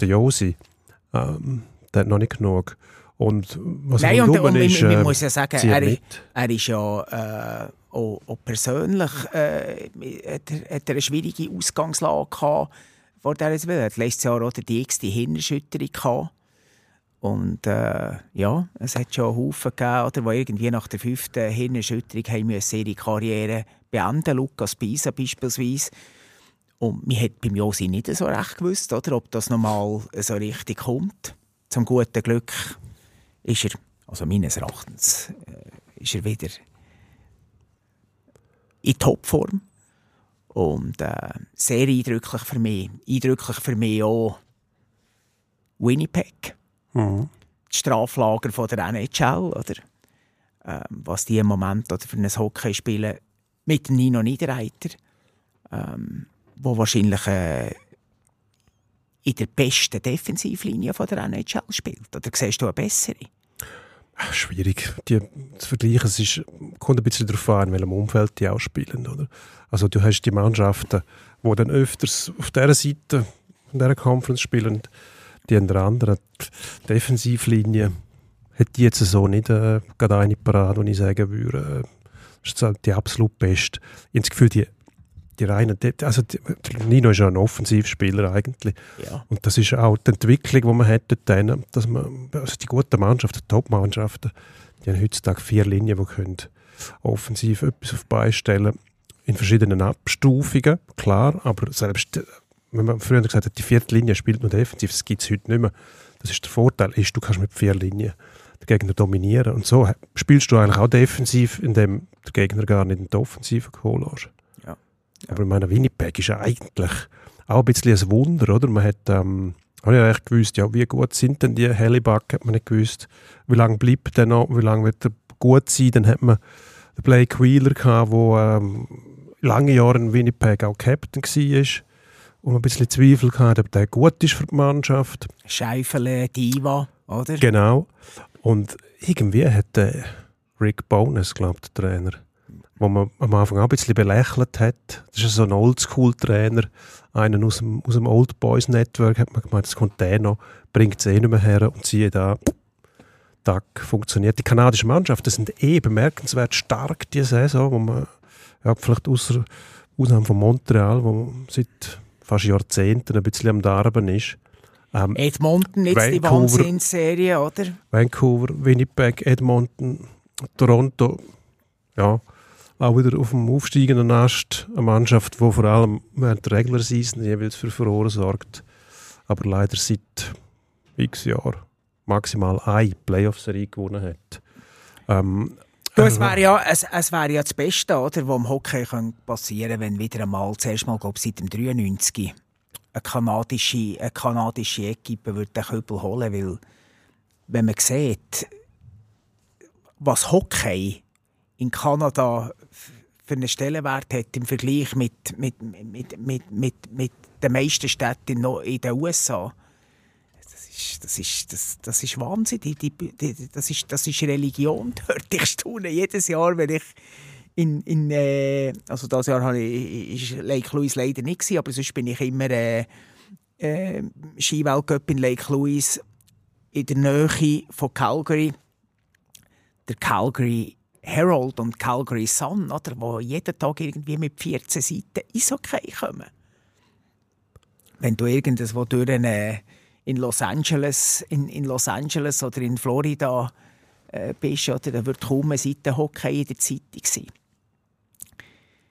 der Josi, ähm, der hat noch nicht genug. Und was Nein, und, und ist, man, man äh, muss ja sagen, er, er ist ja äh, auch, auch persönlich äh, hat, er, hat er eine schwierige Ausgangslage gehabt vor dieser Saison. Er hat letztes Jahr auch die nächste Hirnerschütterung gehabt. Und äh, ja, es hat schon Haufen gegeben, oder, die irgendwie nach der fünften Hirnerschütterung haben müssen ihre Karriere beenden Lukas Pisa beispielsweise. Und man hat beim Josi nicht so recht gewusst, oder, ob das nochmal so richtig kommt. Zum guten Glück ist er, also meines Erachtens, äh, ist er wieder in Topform. Und äh, sehr eindrücklich für mich. Eindrücklich für mich auch Winnipeg, Mhm. das Straflager von der NHL, oder? Ähm, was die im Moment oder für ein Hockey spielen mit Nino Niederreiter, ähm, wo wahrscheinlich äh, in der besten Defensivlinie von der NHL spielt. Oder siehst du eine bessere? Schwierig, die zu vergleichen. Es ist, kommt ein bisschen darauf an, in welchem Umfeld die auch spielen. Oder? Also du hast die Mannschaften, die dann öfters auf dieser Seite von dieser Conference spielen, die an der anderen Defensivlinie hat die jetzt so nicht äh, gerade eine Parade, wo ich sagen würde, äh, das ist die absolut beste. Ich habe das Gefühl, die, die reinen, also die, Nino ist ja ein Offensivspieler eigentlich. Ja. Und das ist auch die Entwicklung, die man hat dort, dass man, also die guten Mannschaften, die Top-Mannschaften, die haben heutzutage vier Linien, die können offensiv etwas auf die Beine stellen in verschiedenen Abstufungen, klar, aber selbst, wenn man früher gesagt hat, die vierte Linie spielt nur defensiv, das gibt es heute nicht mehr. Das ist der Vorteil, ist, du kannst mit vier Linien den Gegner dominieren und so spielst du eigentlich auch defensiv, indem der Gegner gar nicht in die Offensive geholt lässt. Ja. Aber ich meine, Winnipeg ist ja eigentlich auch ein bisschen ein Wunder, oder? Man hat, ähm, habe ich eigentlich gewusst, ja, wie gut sind denn die Hellebuck, hat man nicht gewusst. Wie lange bleibt der noch, wie lange wird er gut sein? Dann hat man den Blake Wheeler gehabt, der ähm, lange Jahre in Winnipeg auch Captain war und man ein bisschen Zweifel gehabt, ob der gut ist für die Mannschaft. Scheifele, Diva, oder? Genau. Und irgendwie hat der Rick Bowness, glaube ich, der Trainer, wo man am Anfang auch ein bisschen belächelt hat. Das ist so ein Oldschool-Trainer, einen aus dem, aus dem Old Boys Network, hat man gemeint, das kommt der noch, bringt es eh nicht mehr her und siehe da, Tag funktioniert. Die kanadischen Mannschaften sind eh bemerkenswert stark diese Saison, wo man ja, vielleicht außer Ausnahme von Montreal, wo seit fast Jahrzehnten ein bisschen am Darben ist. Ähm, Edmonton, jetzt die. Wahnsinnsserie, oder? Vancouver, Winnipeg, Edmonton, Toronto, ja, auch wieder auf dem aufsteigenden Ast eine Mannschaft, die vor allem während der Regular Season jeweils für Furore sorgt, aber leider seit x Jahren maximal eine Playoff-Serie gewonnen hat. Ähm, Du, es äh, wäre ja, es, es wär ja das Beste, oder, was im Hockey könnte passieren wenn wieder einmal, zuerst mal glaub, seit dem 93 eine kanadische, eine kanadische Equipe würde den Kübel holen weil wenn man sieht, was Hockey in Kanada für einen Stellenwert hat im Vergleich mit, mit, mit, mit, mit, mit den meisten Städten in den USA, das ist, das ist, das, das ist Wahnsinn. Die, die, die, das, ist, das ist Religion dort. Ich staune jedes Jahr, wenn ich in, in äh, also das Jahr habe ich, ist Lake Louise leider nicht gewesen, aber sonst bin ich immer äh, äh, Skiweltcup in Lake Louise in der Nähe von Calgary. Der Calgary Herald und Calgary Sun, oder, wo jeden Tag irgendwie mit 14 Seiten Eishockey kommen. Wenn du irgendwo durch eine, in Los Angeles, in, in Los Angeles oder in Florida äh, bist, oder, dann wird kaum eine Seite Hockey in der Zeitung sein.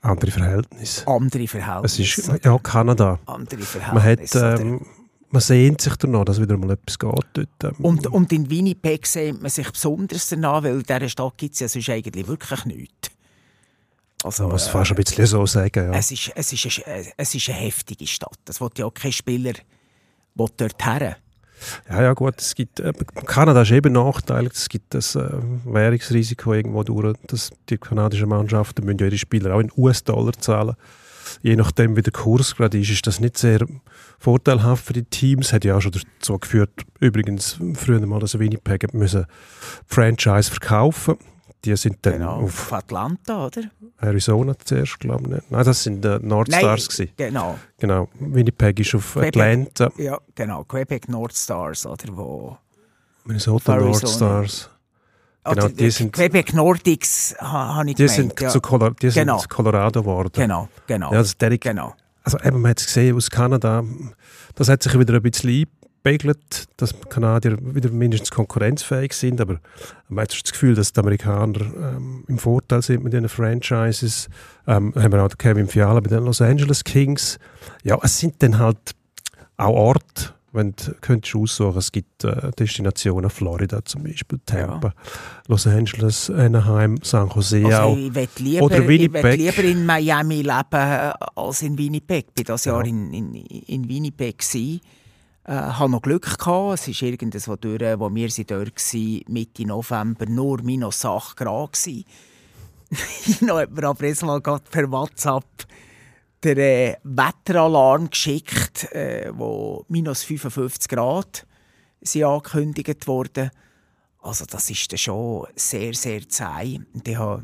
andere Verhältnisse. Andere Es Verhältnisse. ist ja Kanada. andere Man, hat, Verhältnisse. ähm, man sehnt sich danach, dass wieder mal etwas geht dort. Ähm, Und, und in Winnipeg sehnt man sich besonders danach, weil in dieser Stadt gibt es ja sonst eigentlich wirklich nichts. Also, man muss äh, fast ein bisschen so sagen. Ja. es, ist, es, ist eine, es ist eine heftige Stadt. Das will ja auch kein Spieler will dort her. Ja, ja, gut. Es gibt, äh, Kanada ist eben nachteilig. Es gibt das äh, Währungsrisiko irgendwo durch. Dass die kanadischen Mannschaften müssen ja ihre Spieler auch in US-Dollar zahlen. Je nachdem, wie der Kurs gerade ist, ist das nicht sehr vorteilhaft für die Teams. Hat ja auch schon dazu geführt, übrigens früher mal, dass Winnipeg müssen Franchise verkaufen Die sind dann Genau. auf Atlanta, oder? Arizona zuerst, glaube ich. nicht. Nein, das sind äh, Nordstars. gewesen. genau. Genau. Winnipeg ist auf Quebec. Atlanta. Ja, genau. Quebec North Stars, oder? Wo, Minnesota. Nordstars. Genau, oder, die sind- Quebec Nordics ha, habe ich Die gemeint. sind, ja. zu Colo die sind Genau. zu Colorado geworden. Genau, genau. Ja, also, Derek, genau. Also eben, man hat es gesehen aus Kanada, das hat sich wieder ein bisschen eingepegelt, dass die Kanadier wieder mindestens konkurrenzfähig sind, aber man hat das Gefühl, dass die Amerikaner ähm, im Vorteil sind mit diesen Franchises. Ähm, haben wir auch den Kevin Fiala bei den Los Angeles Kings. Ja, es sind dann halt auch Orte, wenn du könntest aussuchen, es gibt äh, Destinationen, Florida zum Beispiel, Tampa, Los Angeles, Anaheim, San Jose Also auch. ich lieber, Oder ich Winnipeg. lieber in Miami leben äh, als in Winnipeg. Ich war das Ja. Jahr in, in, in Winnipeg. Gsi. Äh, hatte noch Glück. Gehabt. Es ist irgendwas, durch, wo wir sind dort waren, Mitte November, nur minus 8 Grad. noch hat mir aber erst mal per WhatsApp den äh, Wetteralarm geschickt, äh, wo minus 55 Grad sind angekündigt wurden. Also das ist dann schon sehr, sehr zäh. Und ich habe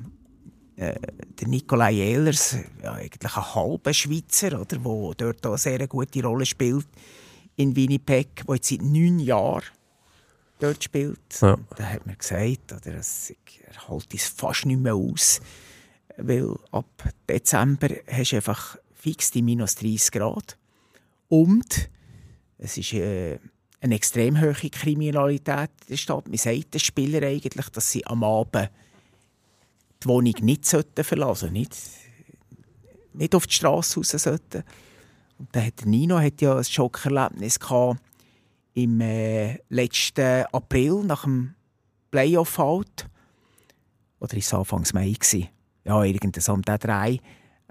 äh, der Nikolai Ehlers, ja, eigentlich ein halber Schweizer, oder, der dort auch eine sehr gute Rolle spielt in Winnipeg, der jetzt seit neun Jahren dort spielt. Ja. Da hat mir gesagt, oder, es, er hält es fast nicht mehr aus, weil ab Dezember hast du einfach fix die minus 30 Grad. Und es ist äh, eine extrem hohe Kriminalität in der Stadt. Man sagt den Spielern eigentlich, dass sie am Abend die Wohnung nicht sollten verlassen nicht, nicht auf die Straße raus sollten. Und dann hat Nino hat ja ein Schockerlebnis gehabt im äh, letzten April nach dem Playoff-Out. Oder ist es Anfangs Mai? Ja, irgendwas um den drei.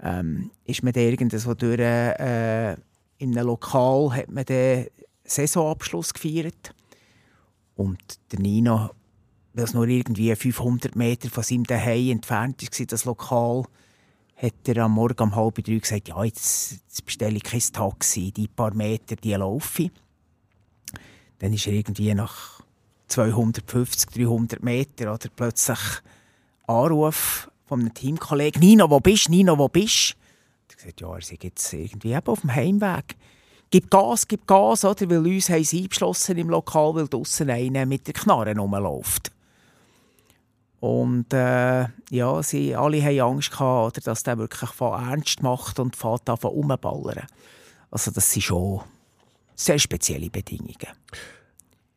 Ähm, ist man da irgendwo durch, äh, in einem Lokal hat man den Saisonabschluss gefeiert. Und der Nino, weil es nur irgendwie 500 Meter von seinem Zuhause entfernt war, das Lokal, hat er am Morgen um halb drei gesagt, ja, jetzt, jetzt bestelle ich kein Taxi, die paar Meter, die laufe ich. Dann ist er irgendwie nach 250, 300 Meter oder plötzlich Anruf von einem Teamkollegen, Nino, wo bist du? Nino, wo bist? Er hat gesagt, ja, er sei jetzt irgendwie eben auf dem Heimweg. Gib Gas, gib Gas, oder? Weil uns haben sie eingeschlossen im Lokal, weil draussen einer mit der Knarre rumläuft. Und äh, ja, sie alle haben Angst gehabt, oder, dass der wirklich ernst macht und fährt an von rumballern. Also das sind schon sehr spezielle Bedingungen.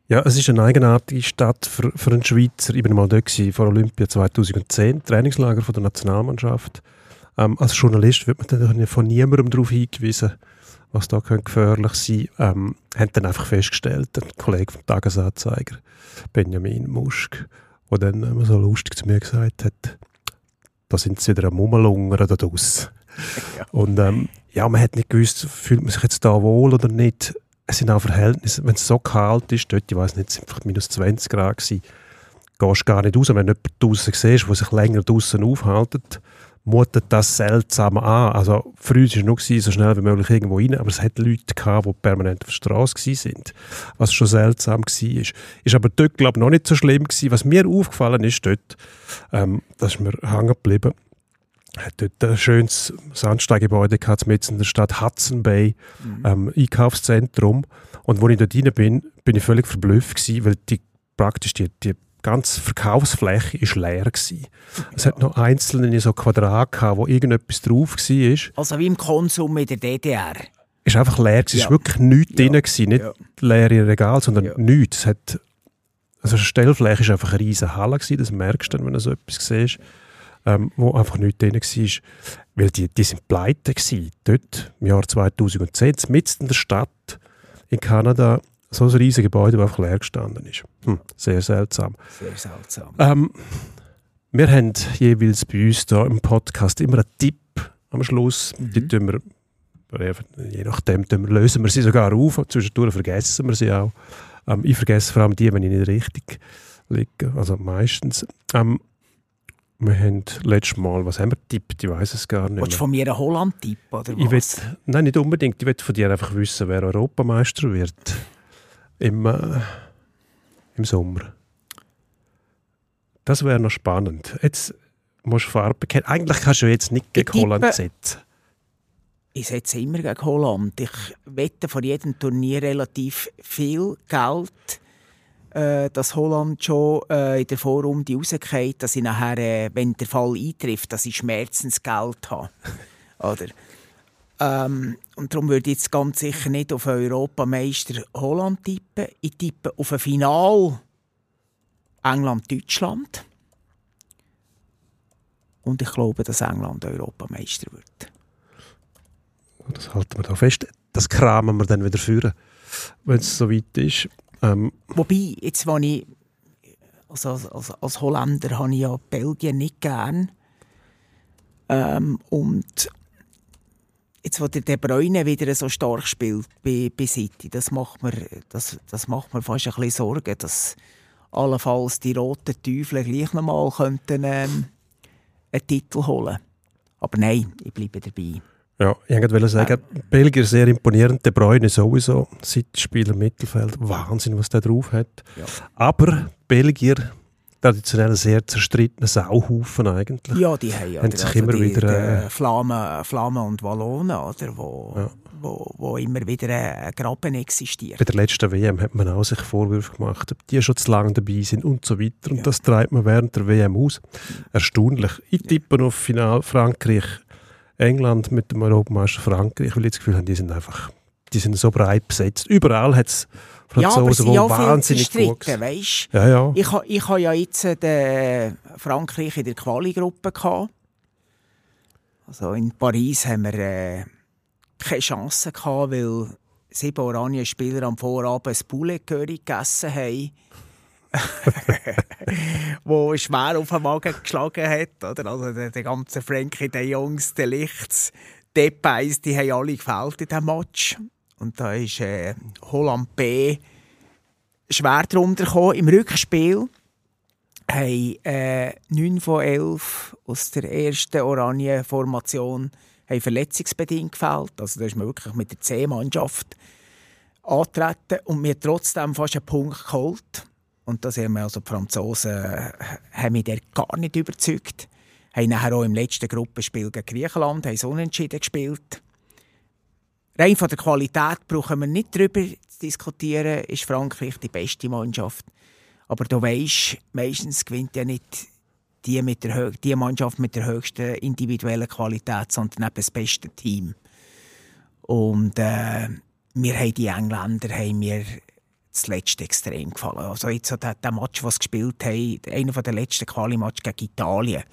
Ja, es ist eine eigenartige Stadt für, für einen Schweizer. Ich war mal dort gewesen, vor Olympia 2010, Trainingslager von der Nationalmannschaft. Ähm, als Journalist wird man dann von niemandem darauf hingewiesen, was da könnte gefährlich sein ähm, haben dann einfach festgestellt, ein Kollege vom Tagesanzeiger, Benjamin Musk, der dann immer so lustig zu mir gesagt hat, da sind sie wieder am Rumlungern da draussen. Ja. Und ähm, ja, man hat nicht gewusst, fühlt man sich jetzt da wohl oder nicht. Es sind auch Verhältnisse, wenn es so kalt ist, dort, ich weiß nicht, es sind vielleicht minus 20 Grad gewesen, gehst gar nicht raus. Wenn du jemanden draussen siehst, der sich länger draussen aufhält, mutet das seltsam an. Also früher war es nur so schnell wie möglich irgendwo rein, aber es hat Leute gehabt, die permanent auf der Straße sind, was schon seltsam war. Ist aber dort, glaube ich, noch nicht so schlimm gewesen. Was mir aufgefallen ist dort, ähm, das ist mir hängen geblieben, hat dort ein schönes Sandsteingebäude gehabt, mitten in der Stadt Hudson Bay, ähm, Einkaufszentrum. Und als ich dort rein bin, bin ich völlig verblüfft gewesen, weil die, praktisch die, die ganze Verkaufsfläche ist leer gewesen. Es hat noch einzelne so Quadrate gehabt, wo irgendetwas drauf war. Also wie im Konsum in der DDR. Es war einfach leer. gewesen. Es Ja. war wirklich nichts Ja. drin. Gewesen. Nicht Ja. leere Regal, sondern Ja. nichts. Es hat, also eine Stellfläche war einfach eine riesige Halle. Gewesen. Das merkst du dann, wenn du so etwas siehst, ähm, wo einfach nichts drin war. Weil die, die sind pleite gewesen. Dort, im Jahr 2010, mitten in der Stadt in Kanada, so ein riesiges Gebäude, das einfach leer gestanden ist. Hm, sehr seltsam. Sehr seltsam. Ähm, wir haben jeweils bei uns da im Podcast immer einen Tipp am Schluss. Die tun wir, je nachdem lösen wir sie sogar auf. Zwischendurch vergessen wir sie auch. Ähm, ich vergesse vor allem die, wenn ich nicht richtig liege. Also meistens. Ähm, wir haben letztes Mal, was haben wir getippt? Ich weiß es gar nicht Willst du von mir einen Holland-Tipp, oder Ich will, nein, nicht unbedingt. Ich will von dir einfach wissen, wer Europameister wird im, äh, im Sommer. Das wäre noch spannend. Jetzt musst du Farbe bekennen. Eigentlich kannst du jetzt nicht gegen Holland setzen. Ich setze immer gegen Holland. Ich wette vor jedem Turnier relativ viel Geld, äh, dass Holland schon äh, in der Vorrunde rausgeht, dass ich nachher, äh, wenn der Fall eintrifft, dass ich Schmerzensgeld habe. Oder? Ähm, und darum würde ich jetzt ganz sicher nicht auf Europameister Holland tippen. Ich tippe auf ein Final England-Deutschland. Und ich glaube, dass England Europameister wird. Das halten wir da fest. Das kramen wir dann wieder führen, wenn es soweit ist. Ähm, Wobei, jetzt, wenn ich, also als, als, Holländer habe ich ja Belgien nicht gern. Ähm, und jetzt, wo der De Bruyne wieder so stark spielt bei, bei City, das macht, mir, das, das macht mir fast ein bisschen Sorgen, dass allenfalls die roten Teufel gleich nochmal könnten, ähm, einen Titel holen Aber nein, ich bleibe dabei. Ja, ich wollte sagen, Belgier sehr imponierend, De Bruyne sowieso, Sitzspieler Mittelfeld, Wahnsinn, was der drauf hat. Ja. Aber Belgier, traditionell ein sehr zerstrittener Sauhaufen eigentlich. Ja, die haben ja Haben sich immer die, wieder, äh, Flamen, Flamen und Wallonen, oder, wo, Ja. wo, wo immer wieder ein Graben existiert. Bei der letzten WM hat man auch sich Vorwürfe gemacht, ob die schon zu lange dabei sind und so weiter. Und das treibt man während der WM aus. Erstaunlich. Ich tippe auf Final Frankreich, England mit dem Europameister Frankreich, weil ich das Gefühl habe, die sind einfach die sind so breit besetzt. Überall hat es Franzosen, die ja viel wahnsinnig gut weisst Ja, ja. Ich, ich habe ja jetzt äh, den Frankreich in der Quali-Gruppe. Also in Paris haben wir äh, keine Chance gehabt, weil sieben Oranienspieler am Vorabend ein Poulet Curry gegessen haben. wo schwer auf den Magen geschlagen hat. Oder? Also der, der ganze Frankie de Jongs, der Lichts, Depais, die haben alle gefällt in diesem Match. Und da ist äh, Holland B schwer drunter gekommen. Im Rückspiel haben äh, 9 von 11 aus der ersten Oranienformation haben verletzungsbedingt gefällt. Also da ist man wirklich mit der C-Mannschaft antreten und mir trotzdem fast einen Punkt geholt. Und das haben wir also die Franzosen haben mich gar nicht überzeugt. Haben nachher auch im letzten Gruppenspiel gegen Griechenland haben unentschieden gespielt. Rein von der Qualität brauchen wir nicht darüber zu diskutieren, ist Frankreich die beste Mannschaft. Aber du weisst, meistens gewinnt ja nicht die, mit der, die Mannschaft mit der höchsten individuellen Qualität, sondern eben das beste Team. Und äh, wir haben die Engländer haben mir das letzte extrem gefallen. Also jetzt hat der, Match, was gespielt haben, einer der letzten Quali-Match gegen Italien.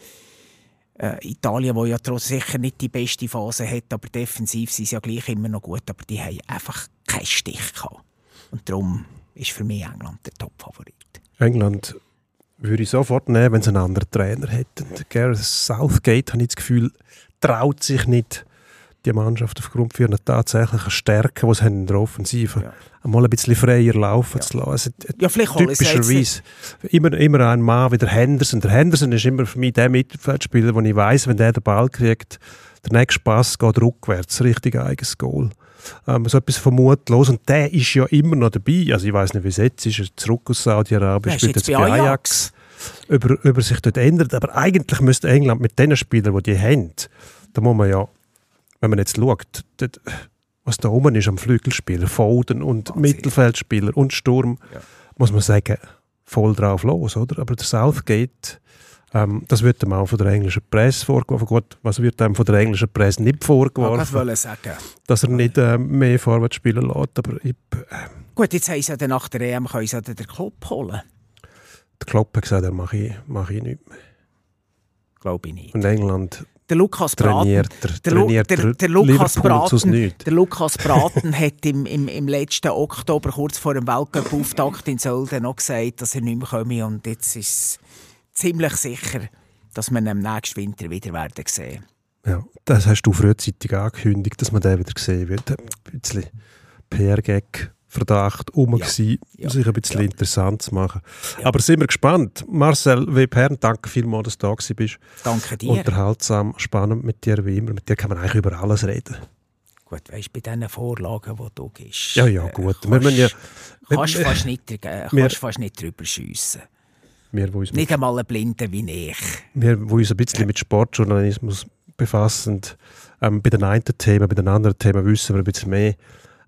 Äh, Italien, wo ja trotz sicher nicht die beste Phase hat, aber defensiv sind sie ja gleich immer noch gut, aber die haben einfach keinen Stich gehabt. Und darum ist für mich England der Top-Favorit. England würde ich sofort nehmen, wenn sie einen anderen Trainer hätten. Gareth Southgate, habe ich das Gefühl, traut sich nicht, die Mannschaft aufgrund von ihrer tatsächlichen Stärke, die sie haben in der Offensive, Ja. einmal ein bisschen freier laufen Ja. zu lassen. Ja, vielleicht Typischerweise immer, immer ein Mann wie der Henderson. Der Henderson ist immer für mich der Mittelfeldspieler, wo ich weiß, wenn der den Ball kriegt, der nächste Pass geht rückwärts, richtig eigenes Goal. Ähm, so etwas vermutlos. Und der ist ja immer noch dabei. Also ich weiß nicht, wie es jetzt ist. Er ist zurück aus Saudi-Arabien, spielt jetzt bei bei Ajax. Über, über sich dort ändert. Aber eigentlich müsste England mit den Spielern, die die haben, da muss man ja, wenn man jetzt schaut, dort, was da oben ist am Flügelspieler, Foden und Wahnsinn. Mittelfeldspieler und Sturm, Ja. muss man sagen, voll drauf los, oder? Aber der Southgate, ähm, das wird ihm auch von der englischen Presse vorgeworfen. Gut, was wird ihm von der englischen Presse nicht Ich vorgeworfen? wollte sagen. Dass er nicht äh, mehr Vorwärts spielen lässt. Aber ich, äh, Gut, jetzt haben sie ja nach der EM können sie den Club holen. der Klopp hat gesagt, er mache ich, mache ich nicht mehr. Glaube ich nicht. Und England Der Lukas Braten, trainiert er, der, Lu trainiert der, er der Lukas Liverpool zu Braten, nichts. der Lukas Braten hat im, im, im letzten Oktober, kurz vor dem Weltcup-Auftakt in Sölden, noch gesagt, dass er nicht mehr komme. Und jetzt ist es ziemlich sicher, dass wir ihn im nächsten Winter wieder werden sehen. Ja, das hast du frühzeitig angekündigt, dass man den wieder sehen wird. Ein bisschen PR-Gag. Verdacht um Ja, gewesen, ja, sich ein bisschen ja. interessant zu machen. Ja. Aber sind wir gespannt. Marcel W. Pern, danke vielmals, dass du da bist. Danke dir. Unterhaltsam, spannend mit dir wie immer. Mit dir kann man eigentlich über alles reden. Gut, weißt du, bei diesen Vorlagen, die du gibst. Ja, ja, äh, gut. Kannst, Wir ja, kannst, wir- fast nicht, äh, wir- kannst fast nicht drüber schiessen. wir, Nicht einmal ein Blinder wie ich. wir, die uns ein bisschen mit Sportjournalismus befassen, ähm, bei den einen Themen, bei den anderen Themen wissen wir ein bisschen mehr,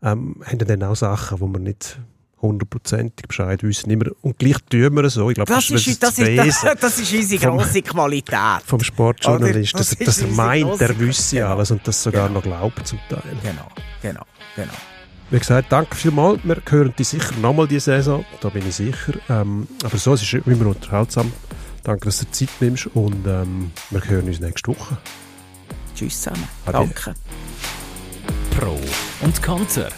ähm, haben dann auch Sachen, wo wir nicht hundertprozentig Bescheid wissen. Immer, und gleich tun wir es so. Ich glaube, Das das, ist, das, das, ist das ist, Wesen das ist unsere vom- grosse Qualität. vom Sportjournalist, dass, Das er- dass er meint, er wüsste Genau. alles und das sogar Genau. noch glaubt zum Teil. Genau, genau, genau. Wie gesagt, danke vielmals. Wir hören die sicher nochmal diese Saison, da bin ich sicher. Ähm, aber so, es ist immer unterhaltsam. Danke, dass du Zeit nimmst und ähm, wir hören uns nächste Woche. Tschüss zusammen. Ade. Danke. Pro und Konter.